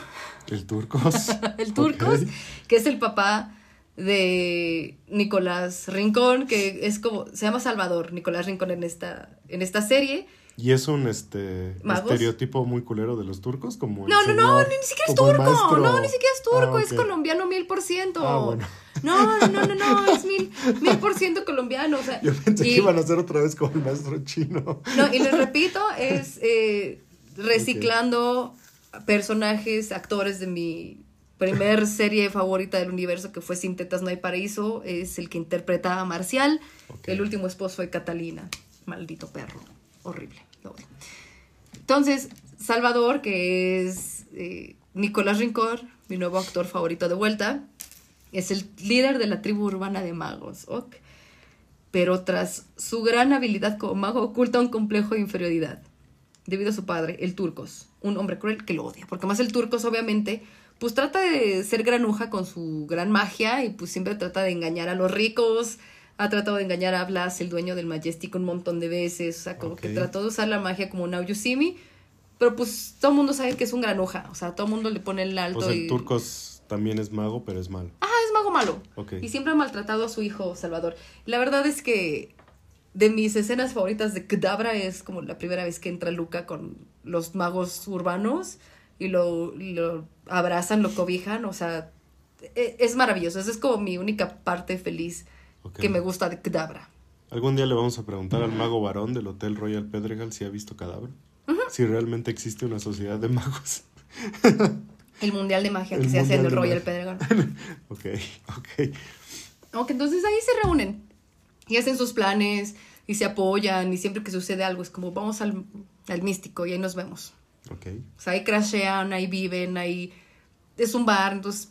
El Turcos. el Turcos, que es el papá de Nicolás Rincón, que es como, se llama Salvador, Nicolás Rincón en esta, en esta serie. Y es un este ¿Magos? estereotipo muy culero de los turcos, como el No, no, no, ni siquiera es turco, no, ni siquiera es turco, Ah, es colombiano mil por ciento. Ah, bueno. No, no, no, no, no, es mil, mil por ciento colombiano, o sea. Yo pensé y- que iban a hacer otra vez como el maestro chino. No, y les repito, es eh, reciclando personajes, actores de mi primer serie favorita del universo que fue Sin Tetas No hay Paraíso. Es el que interpreta a Marcial. El último esposo de Catalina. Maldito perro. Horrible. lo odio. Entonces, Salvador, que es eh, Nicolás Rincón, mi nuevo actor favorito de vuelta, es el líder de la tribu urbana de magos. ¿ok? pero tras su gran habilidad como mago oculta un complejo de inferioridad debido a su padre, el Turcos, un hombre cruel que lo odia, porque más el Turcos obviamente pues trata de ser granuja con su gran magia y pues siempre trata de engañar a los ricos, ha tratado de engañar a Blas, el dueño del Majestic, un montón de veces, o sea, como que trató de usar la magia como See Me, pero pues todo el mundo sabe que es un granuja, o sea, todo el mundo le pone el alto O sea, y... el Turcos también es mago, pero es malo. Ah, es mago malo. Ok. Y siempre ha maltratado a su hijo Salvador. La verdad es que de mis escenas favoritas de Kadabra es como la primera vez que entra Luca con los magos urbanos y lo, lo abrazan, lo cobijan. O sea, e- es maravilloso. Esa es como mi única parte feliz Ok. que me gusta de Kadabra. Algún día le vamos a preguntar al mago varón del Hotel Royal Pedregal si ha visto cadáver. Si realmente existe una sociedad de magos. El mundial de magia El que se hace en el Royal. Pedregal. ok, ok. Ok, entonces ahí se reúnen y hacen sus planes y se apoyan y siempre que sucede algo es como vamos al, al místico y ahí nos vemos. Ok. O sea, ahí crashean, ahí viven, ahí es un bar, entonces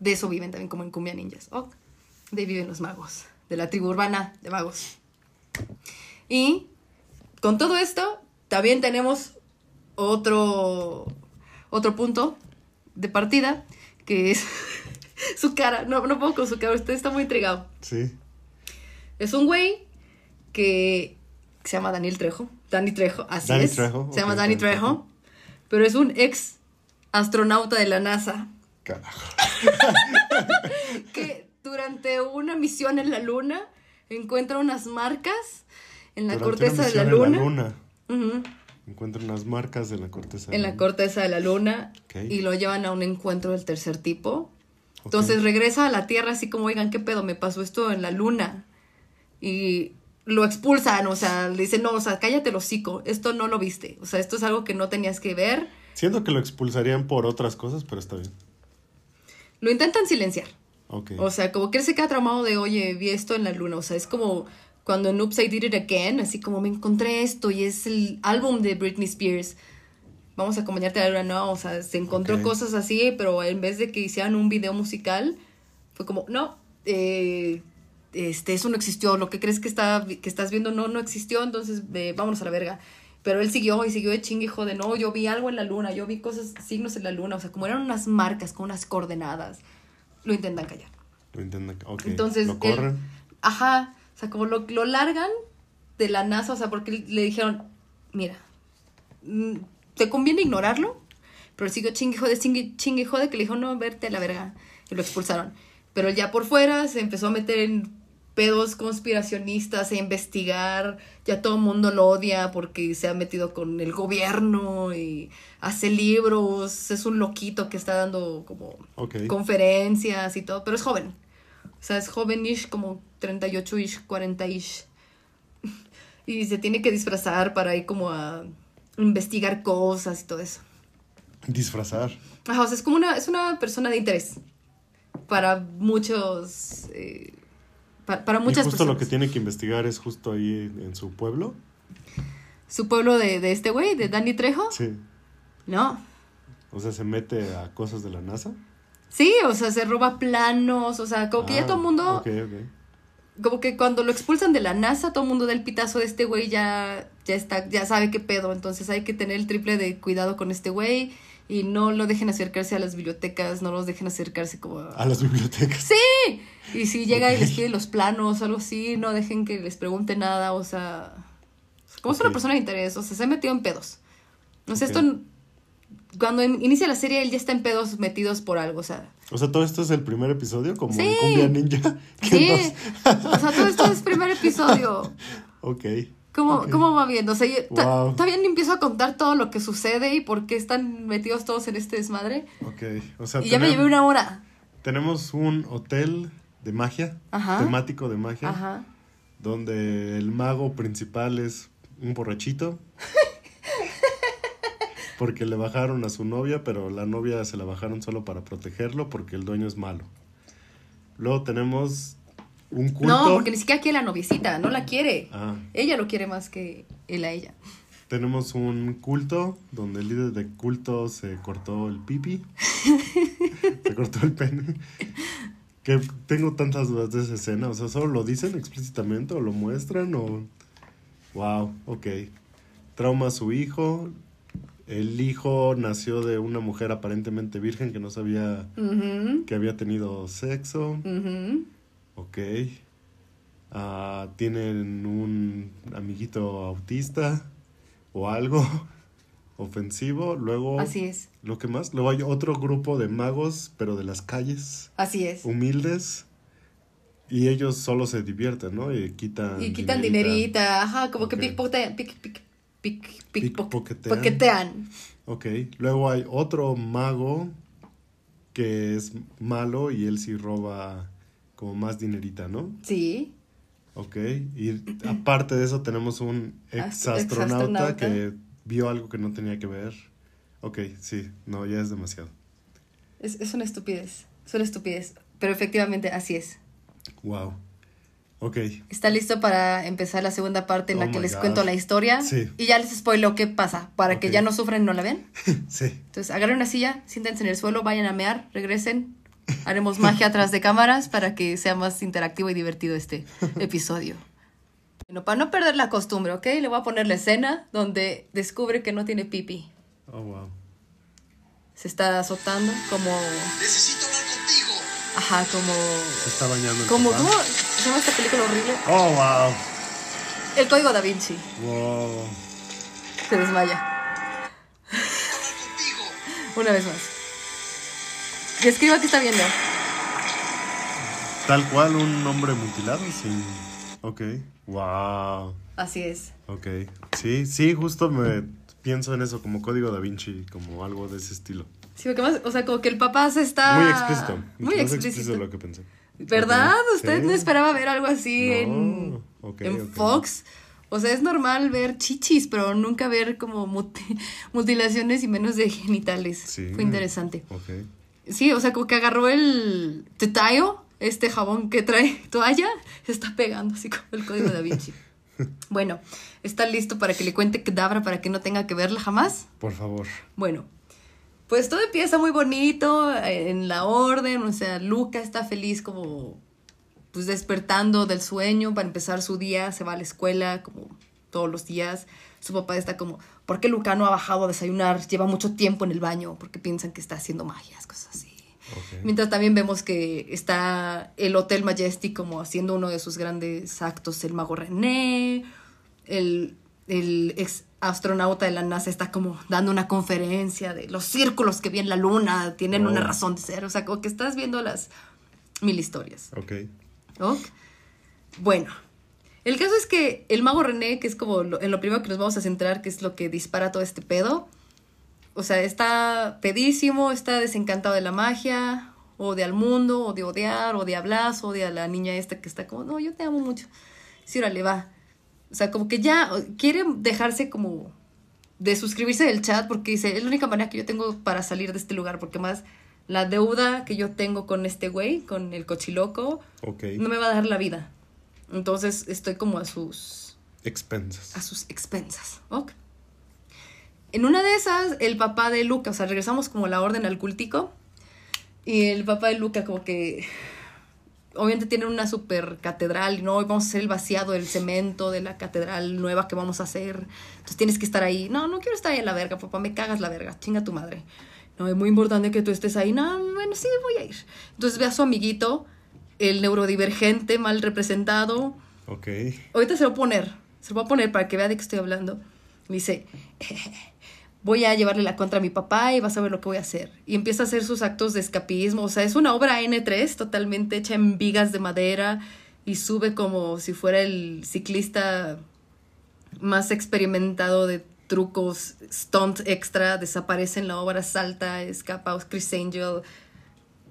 de eso viven también como en Cumbia Ninjas. Ok, de ahí viven los magos, de la tribu urbana de magos. Y con todo esto, también tenemos otro, otro punto de partida, que es su cara. No, no puedo con su cara, usted está muy intrigado. Sí. Es un güey que se llama Daniel Trejo. Dani Trejo, así Danny es. Trejo, se llama Dani Trejo. Trejo. Pero es un ex astronauta de la NASA Carajo. que durante una misión en la Luna encuentra unas marcas en la Durante una corteza de la misión en Luna. luna, Ujú, encuentra unas marcas en la corteza. de en la la luna. corteza de la Luna. Y lo llevan a un encuentro del tercer tipo. Entonces regresa a la Tierra así como, oigan, ¿qué pedo? Me pasó esto en la Luna. Y lo expulsan, o sea, le dicen, no, o sea, cállate el hocico, esto no lo viste. O sea, esto es algo que no tenías que ver. Siento que lo expulsarían por otras cosas, pero está bien. Lo intentan silenciar. Ok. O sea, como que él se queda traumado de, oye, vi esto en la luna. O sea, es como cuando en Oops, I Did It Again, así como me encontré esto y es el álbum de Britney Spears. Vamos a acompañarte a la luna, no. O sea, se encontró cosas así, pero en vez de que hicieran un video musical, fue como, no, eh, este, eso no existió. Lo que crees que, está, que estás viendo no, no existió, entonces eh, vámonos a la verga. Pero él siguió y siguió de chingue, hijo de no, yo vi algo en la luna, yo vi cosas, signos en la luna, o sea, como eran unas marcas con unas coordenadas, lo intentan callar. Lo intentan. Ok. Entonces, lo él- corren. ajá, o sea, como lo, lo largan de la NASA, o sea, porque le dijeron, mira, mm, te conviene ignorarlo, pero él siguió chingue jode, chingue, chingue jode, que le dijo, no, verte a la verga, y lo expulsaron. Pero él ya por fuera se empezó a meter en pedos conspiracionistas e investigar. Ya todo el mundo lo odia porque se ha metido con el gobierno y hace libros. Es un loquito que está dando como conferencias y todo, pero es joven. O sea, es joven-ish, como 38-ish, 40-ish. Y se tiene que disfrazar para ir como a investigar cosas y todo eso. Disfrazar. Ajá, o sea, es como una, es una persona de interés para muchos, eh, pa- para, muchas y justo personas. lo que tiene que investigar es justo ahí en su pueblo. Su pueblo de, de este güey, de Danny Trejo, Sí. no. O sea, se mete a cosas de la NASA. Sí, o sea, se roba planos, o sea, como que ya Ah, todo el mundo, Ok, ok. como que cuando lo expulsan de la NASA, todo el mundo da el pitazo de este güey, ya, ya está, ya sabe qué pedo, entonces hay que tener el triple de cuidado con este güey y no lo dejen acercarse a las bibliotecas, no los dejen acercarse como a... A las bibliotecas. Sí, y si llega y les pide los planos o algo así, no dejen que les pregunte nada, o sea, como es una persona de interés, o sea, se ha metido en pedos. No sé, Ok. esto, cuando in- inicia la serie, él ya está en pedos metidos por algo, o sea, O sea, todo esto es el primer episodio, como Sí. Cumbia Ninja. ¿Qué sí, más? o sea, todo esto es primer episodio. Ok. ¿Cómo. ¿Cómo va viendo? O sea, Wow. también empiezo a contar todo lo que sucede y por qué están metidos todos en este desmadre. Ok. O sea, Y ya me llevé una hora. tenemos un hotel de magia, Ajá. temático de magia, Ajá. donde el mago principal es un borrachito. Porque le bajaron a su novia, pero la novia se la bajaron solo para protegerlo porque el dueño es malo. Luego tenemos un culto. No, porque ni siquiera quiere la noviecita, no la quiere. Ah, Ella lo quiere más que él a ella. tenemos un culto donde el líder de culto se cortó el pipi. se cortó el pene. Que tengo tantas dudas de esa escena. O sea, ¿solo lo dicen explícitamente o lo muestran o...? Wow, ok. Trauma a su hijo. El hijo nació de una mujer aparentemente virgen que no sabía que había tenido sexo. Ok. Ah, tienen un amiguito autista o algo ofensivo. Luego, Así es, lo que más. Luego hay otro grupo de magos, pero de las calles, así es. humildes. Y ellos solo se divierten, ¿no? Y quitan. Y quitan dinerita. dinerita, ajá, como Ok. que pickpocketean, pick, pick, pick, pick, Pickpocketean. pocketean. Ok. Luego hay otro mago que es malo y él sí roba como más dinerita, ¿no? Sí, Ok, y aparte de eso tenemos un astronauta exastronauta. que vio algo que no tenía que ver. Ok, sí, no, ya es demasiado. es, es una estupidez, es una estupidez. Pero efectivamente, así es. Wow. Ok, ¿Está listo para empezar la segunda parte en Oh la que my les God. cuento la historia? Sí. Y ya les spoilo qué pasa, para que ya no sufran y no la ven. sí, Entonces, agarren una silla, siéntense en el suelo, vayan a mear, regresen. Haremos magia atrás de cámaras para que sea más interactivo y divertido este episodio. Bueno, para no perder la costumbre, ¿ok? Le voy a poner la escena donde descubre que no tiene pipi. oh wow. Se está azotando como... Necesito hablar contigo. Ajá, como... Se está bañando el Como. ¿Cómo se llama esta película horrible? Oh wow. El Código Da Vinci. Wow. Se desmaya. Hablar contigo. Una vez más. Describa qué está viendo. Tal cual un hombre mutilado, sí. Ok, wow. Así es. Ok, sí, sí, justo me pienso en eso como código da Vinci, como algo de ese estilo. Sí, porque más, o sea, como que el papá se está... Muy explícito. Muy más explícito. de lo que pensé. ¿Verdad? Usted sí. no esperaba ver algo así No, en, ok, en ok. Fox. O sea, es normal ver chichis, pero nunca ver como muti- mutilaciones y menos de genitales. Sí. Fue interesante. Ok. Sí, o sea, como que agarró el tetayo, este jabón que trae toalla, se está pegando así como el código da Vinci. Bueno, ¿está listo para que le cuente Kedabra para que no tenga que verla jamás? Por favor. Bueno, pues todo empieza muy bonito en la orden, o sea, Luca está feliz como pues despertando del sueño para empezar su día, se va a la escuela como todos los días. Su papá está como, ¿por qué Luca no ha bajado a desayunar? Lleva mucho tiempo en el baño porque piensan que está haciendo magias, cosas así. Mientras también vemos que está el Hotel Majestic como haciendo uno de sus grandes actos, el mago René, el, el ex astronauta de la NASA está como dando una conferencia de los círculos que vi en la luna, tienen Oh. una razón de ser, o sea, como que estás viendo las mil historias. Ok. ¿ok? Bueno, el caso es que el mago René, que es como lo- en lo primero que nos vamos a centrar, que es lo que dispara todo este pedo, o sea, está pedísimo, está desencantado de la magia, odia al mundo, odia odiar, odia a Blas, odia a la niña esta que está como, no, yo te amo mucho. Sí, órale, va. O sea, como que ya quiere dejarse como de suscribirse del chat porque dice, es la única manera que yo tengo para salir de este lugar, porque más la deuda que yo tengo con este güey, con el cochiloco, no me va a dar la vida. Entonces estoy como a sus Expensas. a sus expensas. Ok. En una de esas, el papá de Luca, o sea, regresamos como la orden al cultico. Y el papá de Luca, como que. Obviamente tiene una super catedral, ¿no? Hoy vamos a hacer el vaciado del cemento de la catedral nueva que vamos a hacer. Entonces tienes que estar ahí. No, no quiero estar ahí en la verga, papá, me cagas la verga, chinga tu madre. No, es muy importante que tú estés ahí. No, bueno, sí, voy a ir. Entonces ve a su amiguito, el neurodivergente mal representado, Ok. Ahorita se lo voy a poner. Se lo voy a poner para que vea de qué estoy hablando. Me dice, voy a llevarle la contra a mi papá y vas a ver lo que voy a hacer. Y empieza a hacer sus actos de escapismo. O sea, es una obra N3 totalmente hecha en vigas de madera y sube como si fuera el ciclista más experimentado de trucos, stunt extra, desaparece en la obra, salta, escapa, Chris Angel,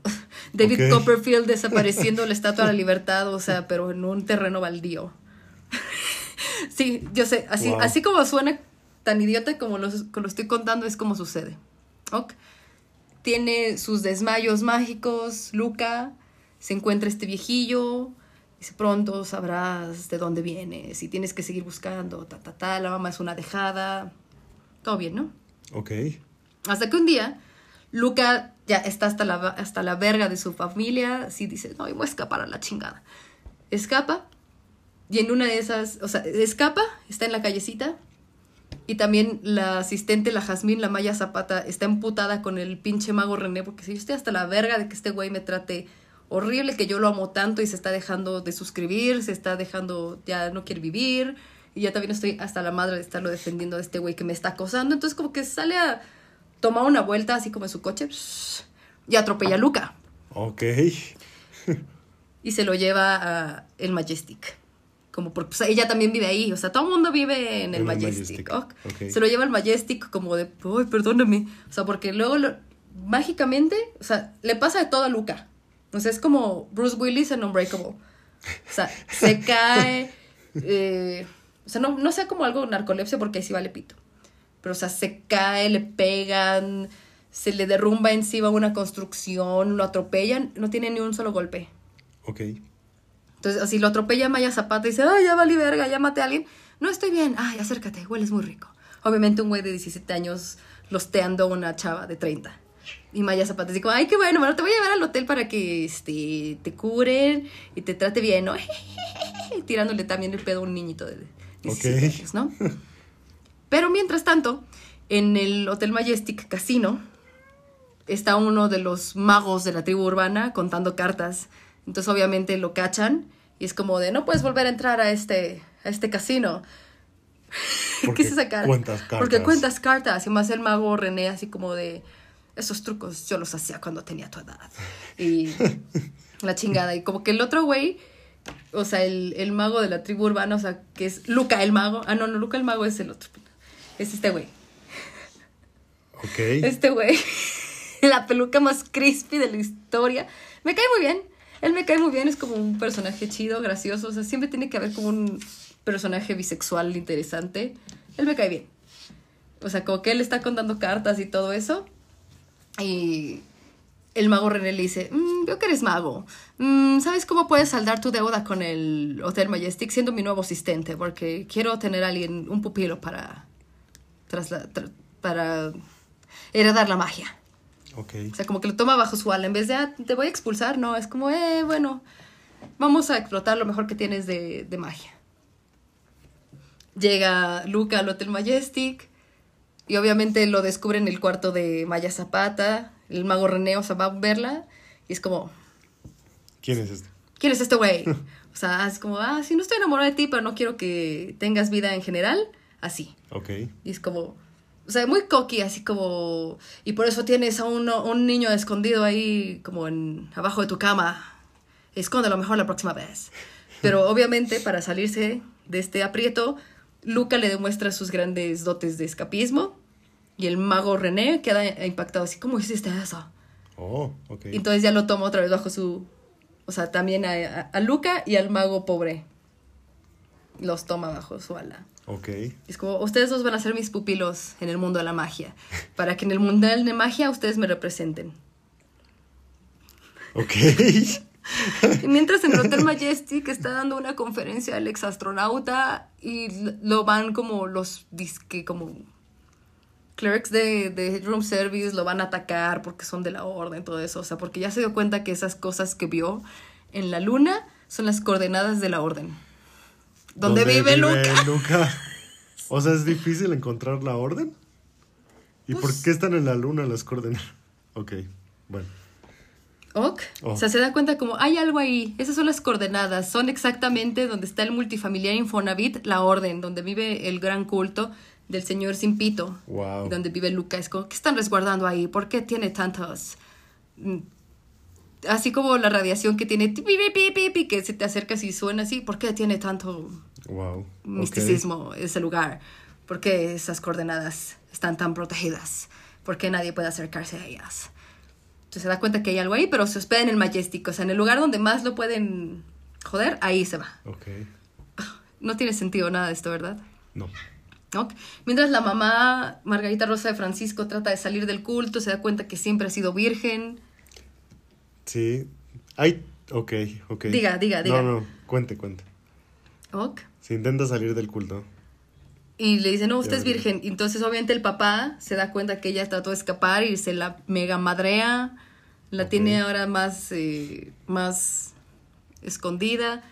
David. Copperfield desapareciendo la Estatua de la Libertad, o sea, pero en un terreno baldío. sí, yo sé, así, Wow. así como suena tan idiota como lo, como lo estoy contando, es como sucede. Ok. Tiene sus desmayos mágicos, Luca, se encuentra este viejillo, dice pronto sabrás de dónde vienes y tienes que seguir buscando, ta, ta, ta, la mamá es una dejada, todo bien, ¿no? Ok. Hasta que un día, Luca ya está hasta la, hasta la verga de su familia, así dice, no, yo voy a escapar a la chingada. Escapa, y en una de esas, o sea, escapa, está en la callecita, y también la asistente, la Jazmín, la Maya Zapata, está emputada con el pinche mago René, porque si yo estoy hasta la verga de que este güey me trate horrible, que yo lo amo tanto y se está dejando de suscribir, se está dejando, ya no quiere vivir, y ya también estoy hasta la madre de estarlo defendiendo de este güey que me está acosando, entonces como que sale a tomar una vuelta así como en su coche y atropella a Luca Ok. y se lo lleva a el Majestic. Como porque pues, ella también vive ahí, o sea, todo el mundo vive en el En el Majestic. Se lo lleva al Majestic como de, uy, perdóname. O sea, porque luego lo- mágicamente, o sea, le pasa de todo a Luca. O sea, es como Bruce Willis en Unbreakable. O sea, se cae, eh, o sea, no, no sea como algo narcolepsia porque ahí sí vale pito. Pero, o sea, se cae, le pegan, se le derrumba encima una construcción, lo atropellan, no tiene ni un solo golpe. Ok. Entonces, así lo atropella Maya Zapata y dice, ay, ya vali verga, ya maté a alguien. No estoy bien. Ay, acércate, hueles muy rico. Obviamente un güey de 17 años losteando a una chava de 30. Y Maya Zapata dice, ay, qué bueno, bueno, te voy a llevar al hotel para que este, te curen y te trate bien, ¿no? Tirándole también el pedo a un niñito de 17 Ok. años, ¿no? Pero mientras tanto, en el Hotel Majestic Casino, está uno de los magos de la tribu urbana contando cartas. Entonces obviamente lo cachan y es como de, no puedes volver a entrar a este, a este casino. ¿Qué es esa cara? cuentas cartas. Porque cuentas cartas. Y más el mago René así como de, esos trucos yo los hacía cuando tenía tu edad. Y la chingada. Y como que el otro güey, o sea, el, el mago de la tribu urbana, o sea, que es Luca el mago. Ah, no, no, Luca el mago es el otro. Es este güey. Ok. Este güey, la peluca más crispy de la historia. Me cae muy bien. Él me cae muy bien, es como un personaje chido, gracioso. O sea, siempre tiene que haber como un personaje bisexual interesante. Él me cae bien. O sea, como que él está contando cartas y todo eso. Y el mago René le dice, "Mm, veo que eres mago. Mm, ¿Sabes cómo puedes saldar tu deuda con el Hotel Majestic siendo mi nuevo asistente? Porque quiero tener a alguien, un pupilo para, trasla- tra- para heredar la magia. Ok. O sea, como que lo toma bajo su ala. En vez de, ah, te voy a expulsar, no. Es como, eh, bueno, vamos a explotar lo mejor que tienes de, de magia. Llega Luca al Hotel Majestic. Y obviamente lo descubre en el cuarto de Maya Zapata. El mago René, o sea, va a verla. Y es como, ¿Quién es este? ¿quién es este güey? O sea, es como, ah, sí, no estoy enamorada de ti, pero no quiero que tengas vida en general. Así. Ok. Y es como, o sea, muy cocky, así como, y por eso tienes a uno- un niño escondido ahí como en, abajo de tu cama. Escóndelo mejor la próxima vez. Pero obviamente para salirse de este aprieto, Luca le demuestra sus grandes dotes de escapismo y el mago René queda impactado así, ¿cómo hiciste eso? Oh, ok. Y entonces ya lo toma otra vez bajo su... O sea, también a, a- a Luca y al mago pobre. Los toma bajo su ala. Ok. Es como, ustedes dos van a ser mis pupilos en el mundo de la magia. Para que en el mundial de magia ustedes me representen. Ok. Y mientras en el Hotel Majestic está dando una conferencia al ex astronauta y lo van como los disque como clerks de, de room service lo van a atacar porque son de la orden, todo eso. O sea, porque ya se dio cuenta que esas cosas que vio en la luna son las coordenadas de la orden. Donde ¿Dónde vive, Luca. Luca? O sea, es difícil encontrar la orden. ¿Y por Pues qué están en la luna las coordenadas? Ok, bueno. Ok. Oh. O sea, se da cuenta como hay algo ahí. Esas son las coordenadas. Son exactamente donde está el multifamiliar Infonavit, la orden, donde vive el gran culto del señor Simpito. Wow. Donde vive Luca. Es como, ¿qué están resguardando ahí? ¿Por qué tiene tantos? Así como la radiación que tiene, que se te acercas y suena así. ¿Por qué tiene tanto Wow. misticismo ese lugar? ¿Por qué esas coordenadas están tan protegidas? ¿Por qué nadie puede acercarse a ellas? Entonces se da cuenta que hay algo ahí, pero se hospeda en el Majestic. O sea, en el lugar donde más lo pueden joder, ahí se va. Ok. No tiene sentido nada de esto, ¿verdad? No. Ok. Mientras la mamá, Margarita Rosa de Francisco, trata de salir del culto, se da cuenta que siempre ha sido virgen. Sí. Hay. Ok, ok. Diga, diga, diga. No, no, cuente, cuente. Ok. Se intenta salir del culto. Y le dice, no, usted es Ya, virgen. Entonces, obviamente, el papá se da cuenta que ella trató de escapar y se la mega madrea. La tiene ahora más, eh, más escondida.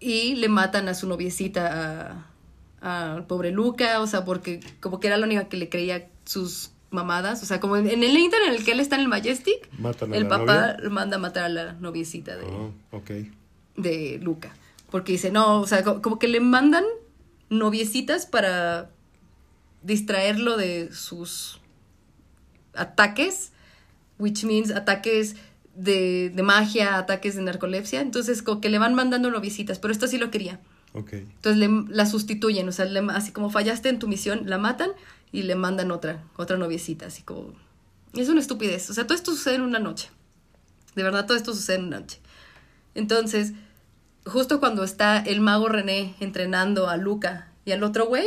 Y le matan a su noviecita, a- al pobre Luca. O sea, porque como que era la única que le creía sus mamadas. O sea, como en, en el inter en el que él está en el Majestic, Matan a el la papá novia. manda a matar a la noviecita de, Oh, de Luca. Porque dice, no, o sea, co- como, que le mandan noviecitas para distraerlo de sus ataques, which means ataques de, de magia, ataques de narcolepsia. Entonces, como que le van mandando noviecitas, pero esto sí lo quería. Entonces le, la sustituyen, o sea, le- así como fallaste en tu misión, la matan y le mandan otra, otra noviecita, así como... Es una estupidez, o sea, todo esto sucede en una noche. De verdad, todo esto sucede en una noche. Entonces, justo cuando está el mago René entrenando a Luca y al otro güey,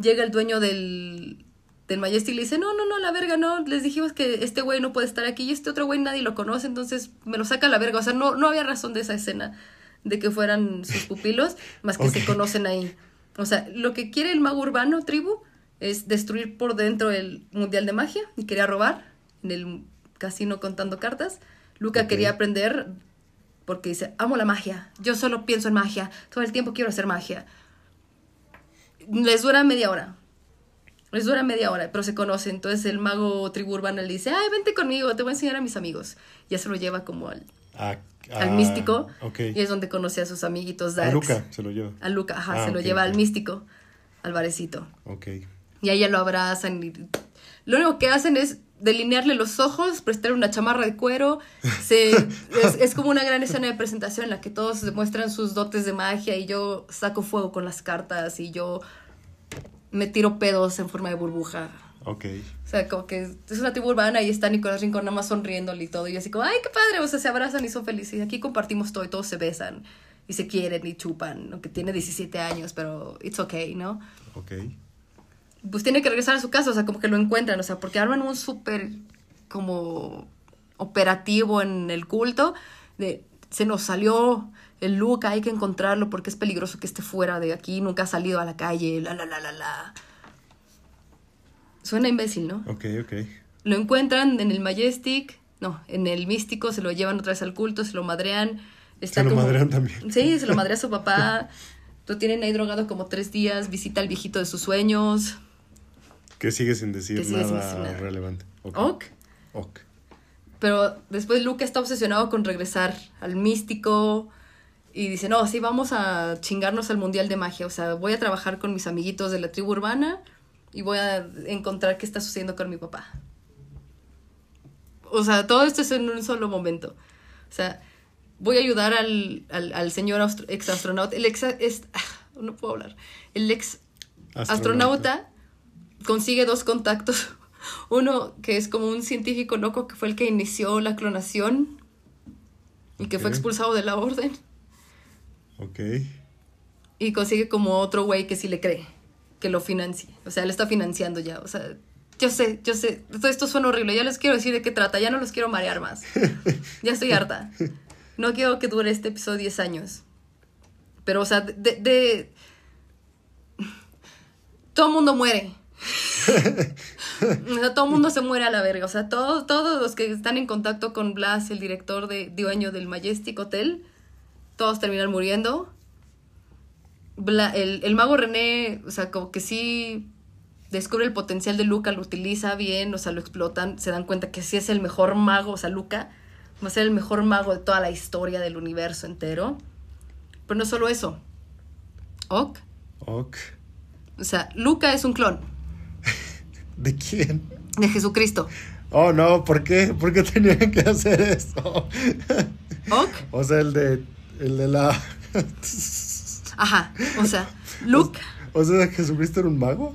llega el dueño del, del Majestic y le dice, no, no, no, la verga, no, les dijimos que este güey no puede estar aquí y este otro güey nadie lo conoce, entonces me lo saca a la verga. O sea, no, no había razón de esa escena de que fueran sus pupilos, más que se conocen ahí. O sea, lo que quiere el mago urbano, tribu, es destruir por dentro el Mundial de Magia y quería robar en el casino contando cartas. Luca quería aprender porque dice, amo la magia, yo solo pienso en magia, todo el tiempo quiero hacer magia. Les dura media hora. Les dura media hora, pero se conocen. Entonces el mago tribu urbano le dice, ay, vente conmigo, te voy a enseñar a mis amigos. Ya se lo lleva como al, A- al a- místico. Ok. Y es donde conoce a sus amiguitos A Darks. Luca se lo lleva. A Luca, ajá, Ah, se lo lleva al místico, al barecito. Ok. Y a ella lo abrazan y lo único que hacen es delinearle los ojos, prestar una chamarra de cuero. Se, es, es como una gran escena de presentación en la que todos demuestran sus dotes de magia y yo saco fuego con las cartas y yo me tiro pedos en forma de burbuja. Ok. O sea, como que es una tribu urbana y está Nicolás Rincón nada más sonriéndole y todo. Y así como, ay, qué padre. O sea, se abrazan y son felices. Y aquí compartimos todo y todos se besan y se quieren y chupan. Aunque tiene 17 años, pero it's okay, ¿no? Ok. Pues tiene que regresar a su casa, o sea, como que lo encuentran, o sea, porque arman un súper como operativo en el culto de se nos salió el Luca, hay que encontrarlo porque es peligroso que esté fuera de aquí, nunca ha salido a la calle, la la la la la. Suena imbécil, ¿no? Ok, ok. Lo encuentran en el Majestic, no, en el Místico, se lo llevan otra vez al culto, se lo madrean. Está Se lo como- madrean también. Sí, se lo madrea a su papá. Lo tienen ahí drogado como tres días, visita al viejito de sus sueños. Que sigue sin decir sigue sin nada, decir nada. relevante. Ok. Ok. Ok. Pero después Luca está obsesionado con regresar al místico y dice, no, sí, vamos a chingarnos al Mundial de Magia. O sea, voy a trabajar con mis amiguitos de la tribu urbana y voy a encontrar qué está sucediendo con mi papá. O sea, todo esto es en un solo momento. O sea, voy a ayudar al, al, al señor astro- ex astronauta, el ex, es, ah, no puedo hablar, el ex astronauta consigue dos contactos. Uno que es como un científico loco que fue el que inició la clonación y que fue expulsado de la orden. Ok. Y consigue como otro güey que sí le cree, que lo financie. O sea, le está financiando ya. O sea, yo sé, yo sé. Todo esto suena horrible. Ya les quiero decir de qué trata. Ya no los quiero marear más. Ya estoy harta. No quiero que dure este episodio 10 años. Pero, o sea, de... de- Todo el mundo muere. O sea, todo el mundo se muere a la verga. O sea, todos, todos los que están en contacto con Blas, el director de dueño del Majestic Hotel, todos terminan muriendo. Bla- el, el mago René, o sea, como que sí descubre el potencial de Luca, lo utiliza bien, o sea, lo explotan, se dan cuenta que sí es el mejor mago, o sea, Luca va a ser el mejor mago de toda la historia del universo entero. Pero no solo eso. Ok. Ok. O sea, Luca es un clon ¿De quién? de Jesucristo. Oh, no, ¿por qué? ¿Por qué tenían que hacer eso? Ok. o sea, el de. El de la. Ajá. O sea, Luca. o sea, ¿Jesucristo era un mago?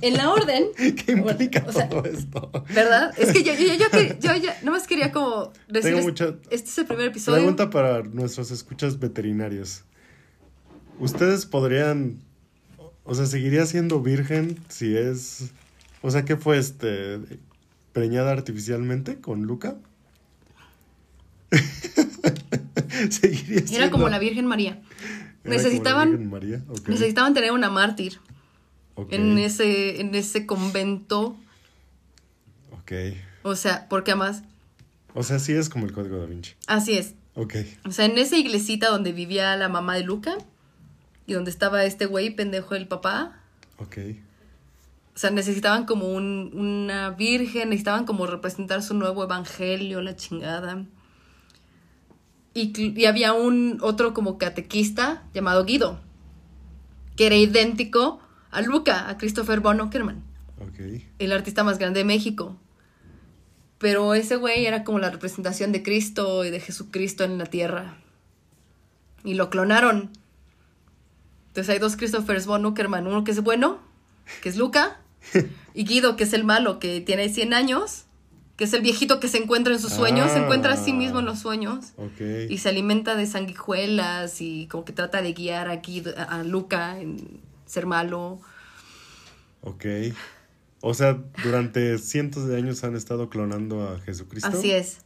En la orden. ¿Qué implica o sea, todo esto? ¿Verdad? Es que yo, yo, yo, yo ya, nada más quería como decir, Tengo mucha- este es el primer episodio. Pregunta para nuestros escuchas veterinarios. ¿Ustedes podrían, o sea, seguiría siendo virgen si es, o sea, ¿qué fue este, preñada artificialmente con Luca? seguiría siendo. Era como la Virgen María. Era Necesitaban, Virgen María, necesitaban tener una mártir en ese, en ese convento. ok. O sea, porque además, O sea, sí es como el código da Vinci. así es. Ok, O sea, en esa iglesita donde vivía la mamá de Luca y donde estaba este güey pendejo del papá. ok. O sea, necesitaban como un- una virgen, necesitaban como representar su nuevo evangelio, la chingada. Y, había un otro como catequista llamado Guido, que era idéntico a Luca, a Christopher von Ockerman, Ok, el artista más grande de México. Pero ese güey era como la representación de Cristo y de Jesucristo en la tierra. Y lo clonaron. Entonces hay dos Christophers von Uckerman, uno que es bueno, que es Luca, y Guido, que es el malo, que tiene 100 años, que es el viejito que se encuentra en sus sueños, se encuentra a sí mismo en los sueños, y se alimenta de sanguijuelas y como que trata de guiar a, Guido- a a Luca en ser malo. Ok. O sea, durante cientos de años han estado clonando a Jesucristo. Así es,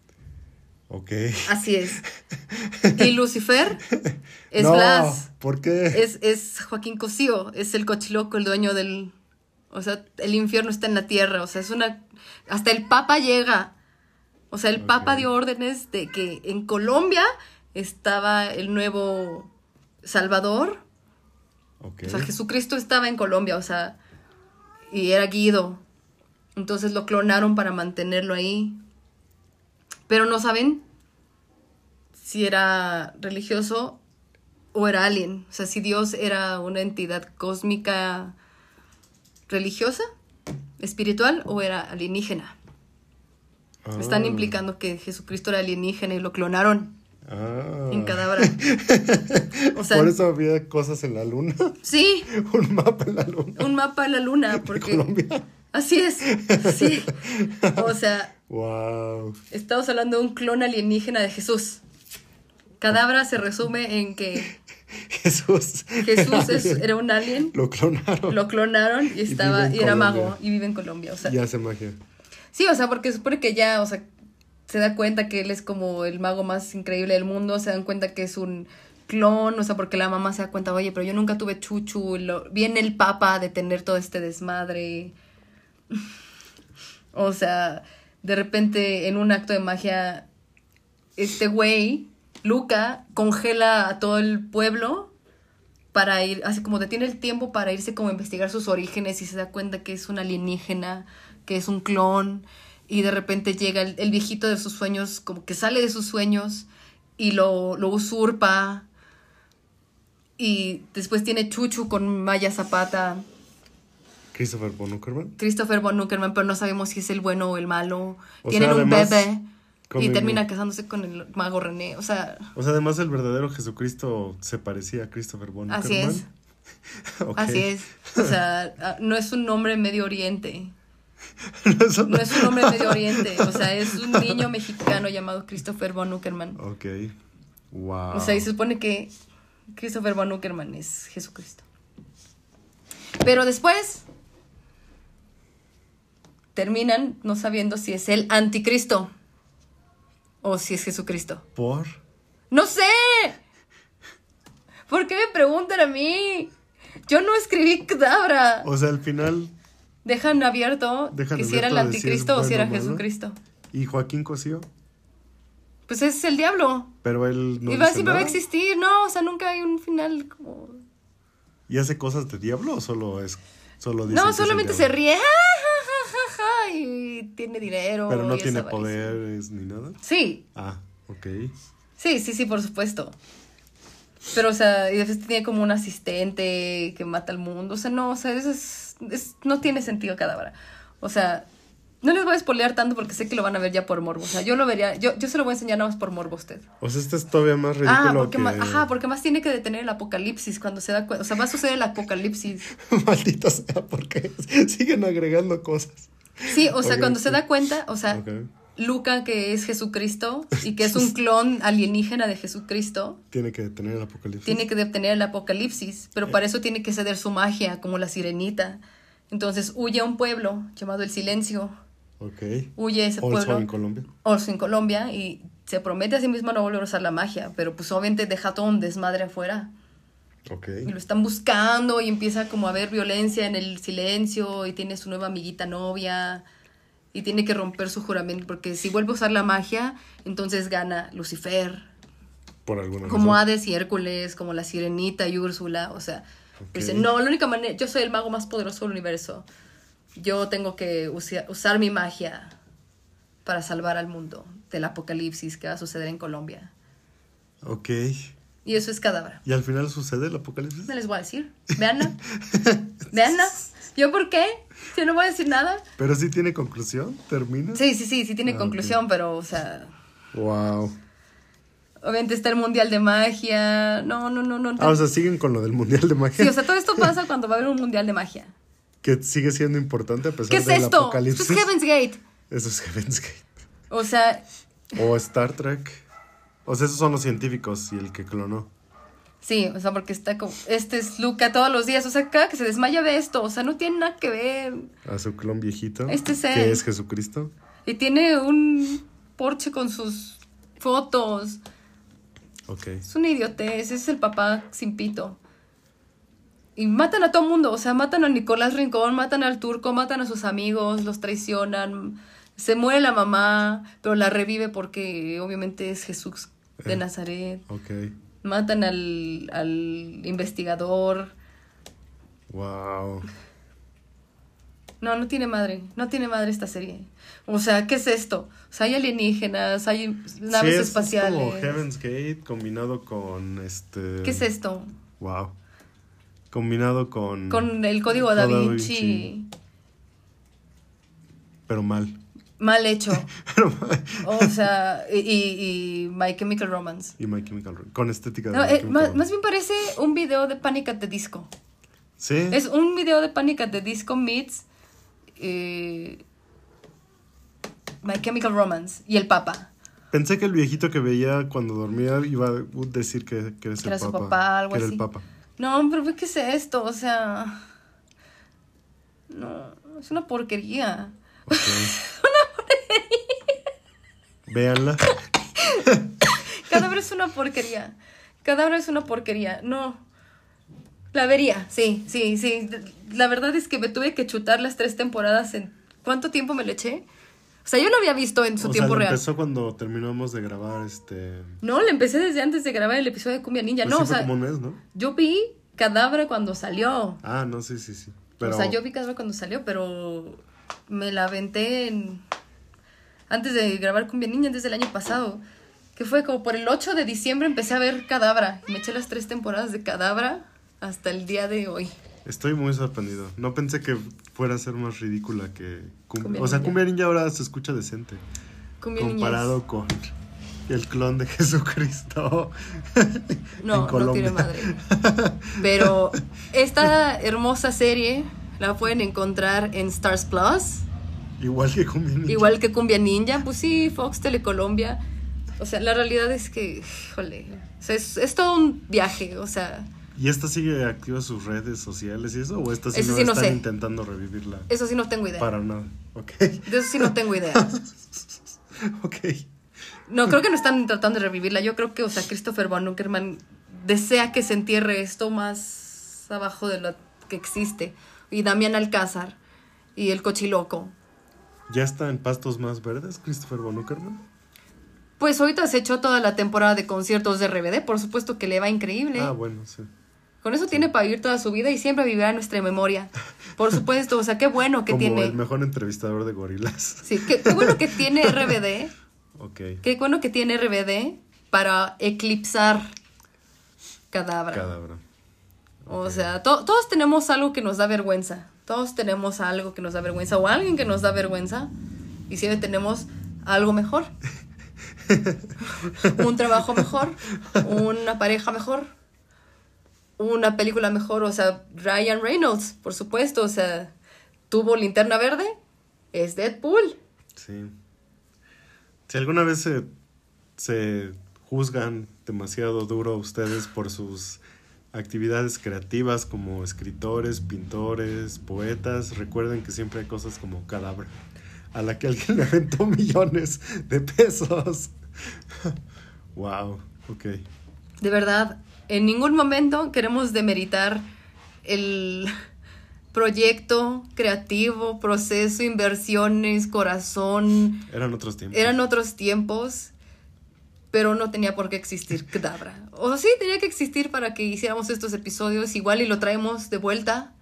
Ok. así es. Y Lucifer es no, Blas. ¿Por qué? Es, es Joaquín Cosío, es el cochiloco, el dueño del... O sea, el infierno está en la tierra, o sea, es una... Hasta el Papa llega. O sea, el Papa dio órdenes de que en Colombia estaba el nuevo Salvador. Ok. O sea, Jesucristo estaba en Colombia, o sea, y era Guido. Entonces lo clonaron para mantenerlo ahí. Pero no saben si era religioso o era alien. O sea, si Dios era una entidad cósmica religiosa, espiritual o era alienígena. Están Ah. implicando que Jesucristo era alienígena y lo clonaron Ah. en cadabra. O sea, Por eso había cosas en la luna. sí, Un mapa en la luna. un mapa de la luna, porque Colombia. así es, sí. O sea, Wow. estamos hablando de un clon alienígena de Jesús. Cadabra se resume en que Jesús. Jesús es- era un alien, Lo clonaron. lo clonaron y estaba y era mago y vive en Colombia, o sea. Y hace magia. Sí, o sea, porque supone que ya, o sea, se da cuenta que él es como el mago más increíble del mundo, se dan cuenta que es un clon, o sea, porque la mamá se da cuenta, oye, pero yo nunca tuve chuchu, lo- viene el papa a detener todo este desmadre. o sea, de repente en un acto de magia, este güey, Luca, congela a todo el pueblo para ir, así como detiene el tiempo para irse como a investigar sus orígenes y se da cuenta que es un alienígena, que es un clon, y de repente llega el, el viejito de sus sueños, como que sale de sus sueños y lo, lo usurpa. Y después tiene Chuchu con Maya Zapata, Christopher Von Uckerman. Christopher Von Uckerman, pero no sabemos si es el bueno o el malo. O Tienen sea, un bebé. Con y el- termina casándose con el mago René. O sea, O sea, además el verdadero Jesucristo se parecía a Christopher Von así es. Así es. O sea, no es un nombre Medio Oriente. Eso No es un hombre Medio Oriente. O sea, es un niño mexicano llamado Christopher von Uckerman. Ok. Wow. O sea, y se supone que Christopher von Uckerman es Jesucristo. Pero después terminan no sabiendo si es el anticristo o si es Jesucristo. ¿Por? ¡No sé! ¿Por qué me preguntan a mí? Yo no escribí cadabra. O sea, al final. Dejan abierto Dejan que si era el anticristo o si era bueno. Jesucristo. ¿Y Joaquín Cosío? Pues es el diablo. Pero él no y va, dice siempre va a existir, no, o sea, nunca hay un final como... ¿Y hace cosas de diablo o solo es solo dice No, solamente se ríe, ja, ja, ja, ja, ja, y tiene dinero. Pero no y tiene poderes ni nada. Sí, Ah, ok. sí, sí, sí, por supuesto. Pero, o sea, y después tiene como un asistente que mata al mundo. O sea, no, o sea, eso es, es- no tiene sentido cadáver. O sea, no les voy a spoilear tanto porque sé que lo van a ver ya por morbo. O sea, yo lo vería, yo, yo se lo voy a enseñar nada más por morbo a usted. O sea, este es todavía más ridículo Ah, porque que... más, ajá, porque más tiene que detener el apocalipsis cuando se da cuenta. O sea, va a suceder el apocalipsis. Maldita sea, porque siguen agregando cosas. Sí, o sea, cuando se da cuenta, o sea. Luca, que es Jesucristo y que es un clon alienígena de Jesucristo, Tiene que detener el apocalipsis. tiene que detener el apocalipsis, pero para eso tiene que ceder su magia, como la sirenita. Entonces huye a un pueblo llamado El Silencio, Ok. huye a ese pueblo, en Colombia. also en Colombia, y se promete a sí mismo no volver a usar la magia, pero pues obviamente deja todo un desmadre afuera. Y lo están buscando y empieza como a haber violencia en el silencio y tiene su nueva amiguita novia y tiene que romper su juramento porque si vuelve a usar la magia, entonces gana Lucifer, Por alguna como razón. Hades y Hércules, como la Sirenita y Úrsula, o sea, Ok. dice, no, la única manera, yo soy el mago más poderoso del universo, yo tengo que usia- usar mi magia para salvar al mundo del apocalipsis que va a suceder en Colombia. Ok. Y eso es cadáver. ¿Y al final sucede el apocalipsis? No les voy a decir. Veanla. Veanla. ¿Yo por qué? Si no voy a decir nada. Pero sí tiene conclusión, termina. Sí, sí, sí, sí tiene Ah, conclusión, pero, o sea, Wow. obviamente está el Mundial de Magia. No, no, no, no. Ah, o sea, siguen con lo del Mundial de Magia. sí, o sea, todo esto pasa cuando va a haber un Mundial de Magia. que sigue siendo importante a pesar ¿Qué es del esto? apocalipsis. Esto es Heaven's Gate. Eso es Heaven's Gate. O sea, O Star Trek. O sea, esos son los científicos y el que clonó. sí, o sea, porque está como, este es Luca todos los días. O sea, cada que se desmaya ve esto. O sea, no tiene nada que ver. A su clon viejito. Este es él. Que es Jesucristo. Y tiene un Porsche con sus fotos. Ok. Es una idiotez, ese es el papá sin pito. Y matan a todo mundo, o sea, matan a Nicolás Rincón, matan al turco, matan a sus amigos, los traicionan. Se muere la mamá, pero la revive porque obviamente es Jesús de. Nazaret. Ok. Matan al, al investigador. Wow. No, no tiene madre, no tiene madre esta serie. O sea, ¿qué es esto? O sea, hay alienígenas, hay naves sí, es, espaciales. Es como Heaven's Gate combinado con este. ¿Qué es esto? Wow. Combinado con. Con el código da Da. Vinci. Pero mal. Mal hecho. O sea, y, y, My Chemical Romance. Y My Chemical Romance. Con estética de No, My eh, más, bien parece un video de Panic at the Disco. Sí. Es un video de Panic at the Disco meets eh, My Chemical Romance y el Papa. Pensé que el viejito que veía cuando dormía iba a decir que, que, es Que el era su papa. papá, algo que era así. el papa. No, pero ¿qué es esto? O sea. No, es una porquería. Ok. Véanla. Cadáver es una porquería. Cadáver es una porquería. No. La vería, sí, sí, sí. La verdad es que me tuve que chutar las tres temporadas en... ¿Cuánto tiempo me le eché? O sea, yo lo había visto en su o tiempo sea, real. empezó cuando terminamos de grabar este. No, le empecé desde antes de grabar el episodio de Cumbia Ninja. Pues no, sí o fue sea, como un mes, ¿no? yo vi Cadáver cuando salió. Ah, no, sí, sí, sí. Pero O sea, yo vi Cadáver cuando salió, pero me la aventé en... antes de grabar Cumbia Ninja, antes del año pasado. Que fue como por el 8 de diciembre empecé a ver Cadabra. Y me eché las tres temporadas de Cadabra hasta el día de hoy. estoy muy sorprendido. No pensé que fuera a ser más ridícula que Cumbia. Cumbia o sea, Ninja. Cumbia Ninja ahora se escucha decente. Cumbia comparado con el clon de Jesucristo. No, en no tiene madre. Pero esta hermosa serie la pueden encontrar en Stars Plus. Igual que Cumbia Ninja. Igual que Cumbia Ninja, pues sí, Fox Telecolombia. O sea, la realidad es que, híjole, o sea, es, es todo un viaje, o sea, ¿Y esta sigue activa sus redes sociales y eso? ¿O esta sí Eso no sí no están sé. intentando revivirla? eso sí no tengo idea. Para nada. Ok. De eso sí no tengo idea. ok. No, creo que no están tratando de revivirla. Yo creo que, o sea, Christopher Von Uckerman desea que se entierre esto más abajo de lo que existe. Y Damián Alcázar y el cochiloco. ¿Ya está en pastos más verdes, Christopher Von Uckerman? Pues ahorita se echó toda la temporada de conciertos de RBD, por supuesto que le va increíble. Ah, bueno, sí. Con eso tiene para vivir toda su vida y siempre vivirá en nuestra memoria. Por supuesto, o sea, qué bueno que Como tiene. el mejor entrevistador de gorilas. Sí, qué, qué bueno que tiene RBD. Ok. Qué bueno que tiene RBD para eclipsar Cadabra. Cadabra. O sea, to- todos tenemos algo que nos da vergüenza. Todos tenemos algo que nos da vergüenza o alguien que nos da vergüenza. Y siempre tenemos algo mejor. un trabajo mejor, una pareja mejor, una película mejor. O sea, Ryan Reynolds, por supuesto. O sea, tuvo linterna verde, es Deadpool. Sí. Si alguna vez se, se juzgan demasiado duro ustedes por sus actividades creativas como escritores, pintores, poetas, recuerden que siempre hay cosas como Cadabra, a la que alguien le aventó millones de pesos. wow, ok. De verdad, en ningún momento queremos demeritar el proyecto creativo, proceso, inversiones, corazón. Eran otros tiempos. Eran otros tiempos, pero no tenía por qué existir Cadabra. O sí, tenía que existir para que hiciéramos estos episodios igual y lo traemos de vuelta.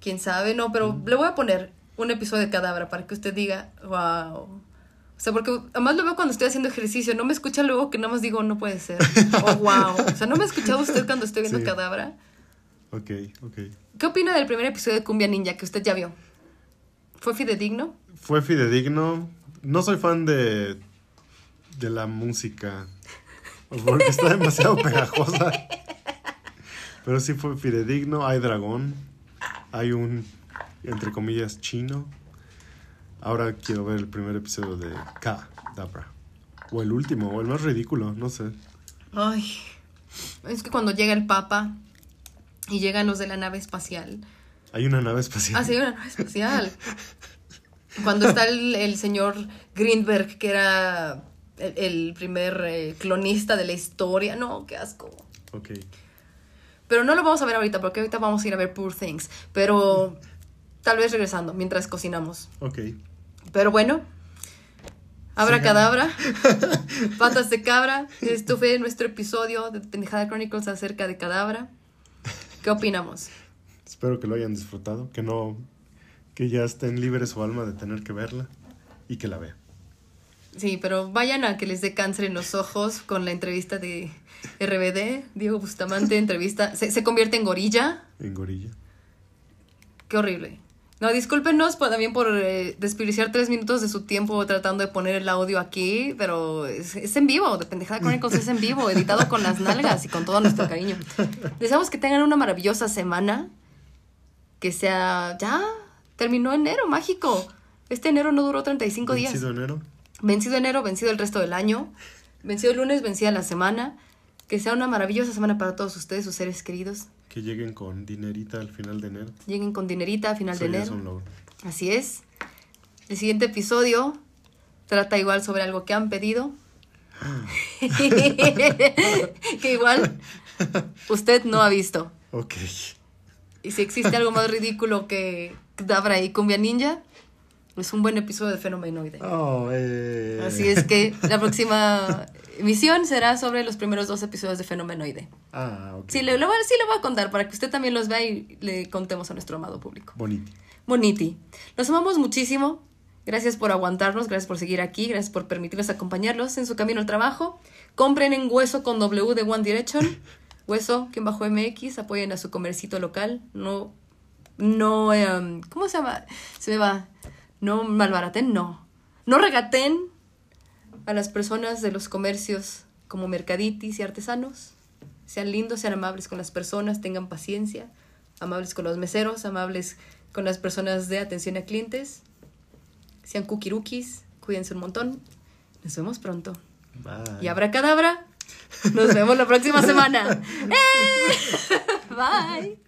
Quién sabe, no, pero le voy a poner un episodio de Cadabra para que usted diga, wow. O sea, porque además lo veo cuando estoy haciendo ejercicio, no me escucha luego que nada más digo, no puede ser. O wow. O sea, no me ha escuchado usted cuando estoy viendo Sí. Cadabra. Ok, ok. ¿Qué opina del primer episodio de Cumbia Ninja que usted ya vio? ¿Fue fidedigno? Fue fidedigno. No soy fan de, de la música. Porque está demasiado pegajosa. Pero sí fue fidedigno. Hay dragón. Hay un, entre comillas, chino. Ahora quiero ver el primer episodio de K. Dabra. O el último, o el más ridículo, no sé. Ay, es que cuando llega el Papa y llegan los de la nave espacial. Hay una nave espacial. Ah, sí, una nave espacial. Cuando está el, el señor Greenberg, que era el, el primer eh, clonista de la historia. No, qué asco. Ok. Pero no lo vamos a ver ahorita, porque ahorita vamos a ir a ver Poor Things. Pero tal vez regresando, mientras cocinamos. Ok. Pero bueno, Abra cadabra, patas de cabra. Esto fue nuestro episodio de Pendejada Chronicles acerca de cadabra. ¿Qué opinamos? Espero que lo hayan disfrutado. Que no. Que ya estén libres su alma de tener que verla. Y que la vean. Sí, pero vayan a que les dé cáncer en los ojos con la entrevista de RBD. Diego Bustamante entrevista. Se, se convierte en gorilla. En gorilla. Qué horrible. No, discúlpenos por- también por eh, desperdiciar tres minutos de su tiempo tratando de poner el audio aquí, pero es, es en vivo, de Pendejada Chronicles es en vivo, editado con las nalgas y con todo nuestro cariño. Deseamos que tengan una maravillosa semana, que sea, ya, terminó enero, mágico. Este enero no duró 35 días. Vencido enero. Vencido enero, vencido el resto del año, vencido el lunes, vencida la semana. Que sea una maravillosa semana para todos ustedes, sus seres queridos. Que lleguen con dinerita al final de enero. Lleguen con dinerita a final Eso de ya es enero. un logro. Así es. El siguiente episodio trata igual sobre algo que han pedido. que igual usted no ha visto. Ok. Y si existe algo más ridículo que Dabra y Cumbia Ninja, es un buen episodio de Fenomenoide. Oh, eh. Así es que la próxima emisión será sobre los primeros dos episodios de Fenomenoide. Ah, ok. Sí, le, lo voy- sí le voy a contar para que usted también los vea y le contemos a nuestro amado público. Bonito. Boniti. Los amamos muchísimo. Gracias por aguantarnos, gracias por seguir aquí, gracias por permitirnos acompañarlos en su camino al trabajo. Compren en Hueso con W de One Direction. Hueso, quien bajo MX, apoyen a su comercito local. No, no, em, ¿cómo se llama? Se me va. No malbaraten, no. No regaten a las personas de los comercios como mercaditis y artesanos. Sean lindos, sean amables con las personas, tengan paciencia, amables con los meseros, amables con las personas de atención a clientes. Sean kukirukis, cuídense un montón. Nos vemos pronto. Bye. Y abra cadabra. Nos vemos la próxima semana. ¡Eh! Bye.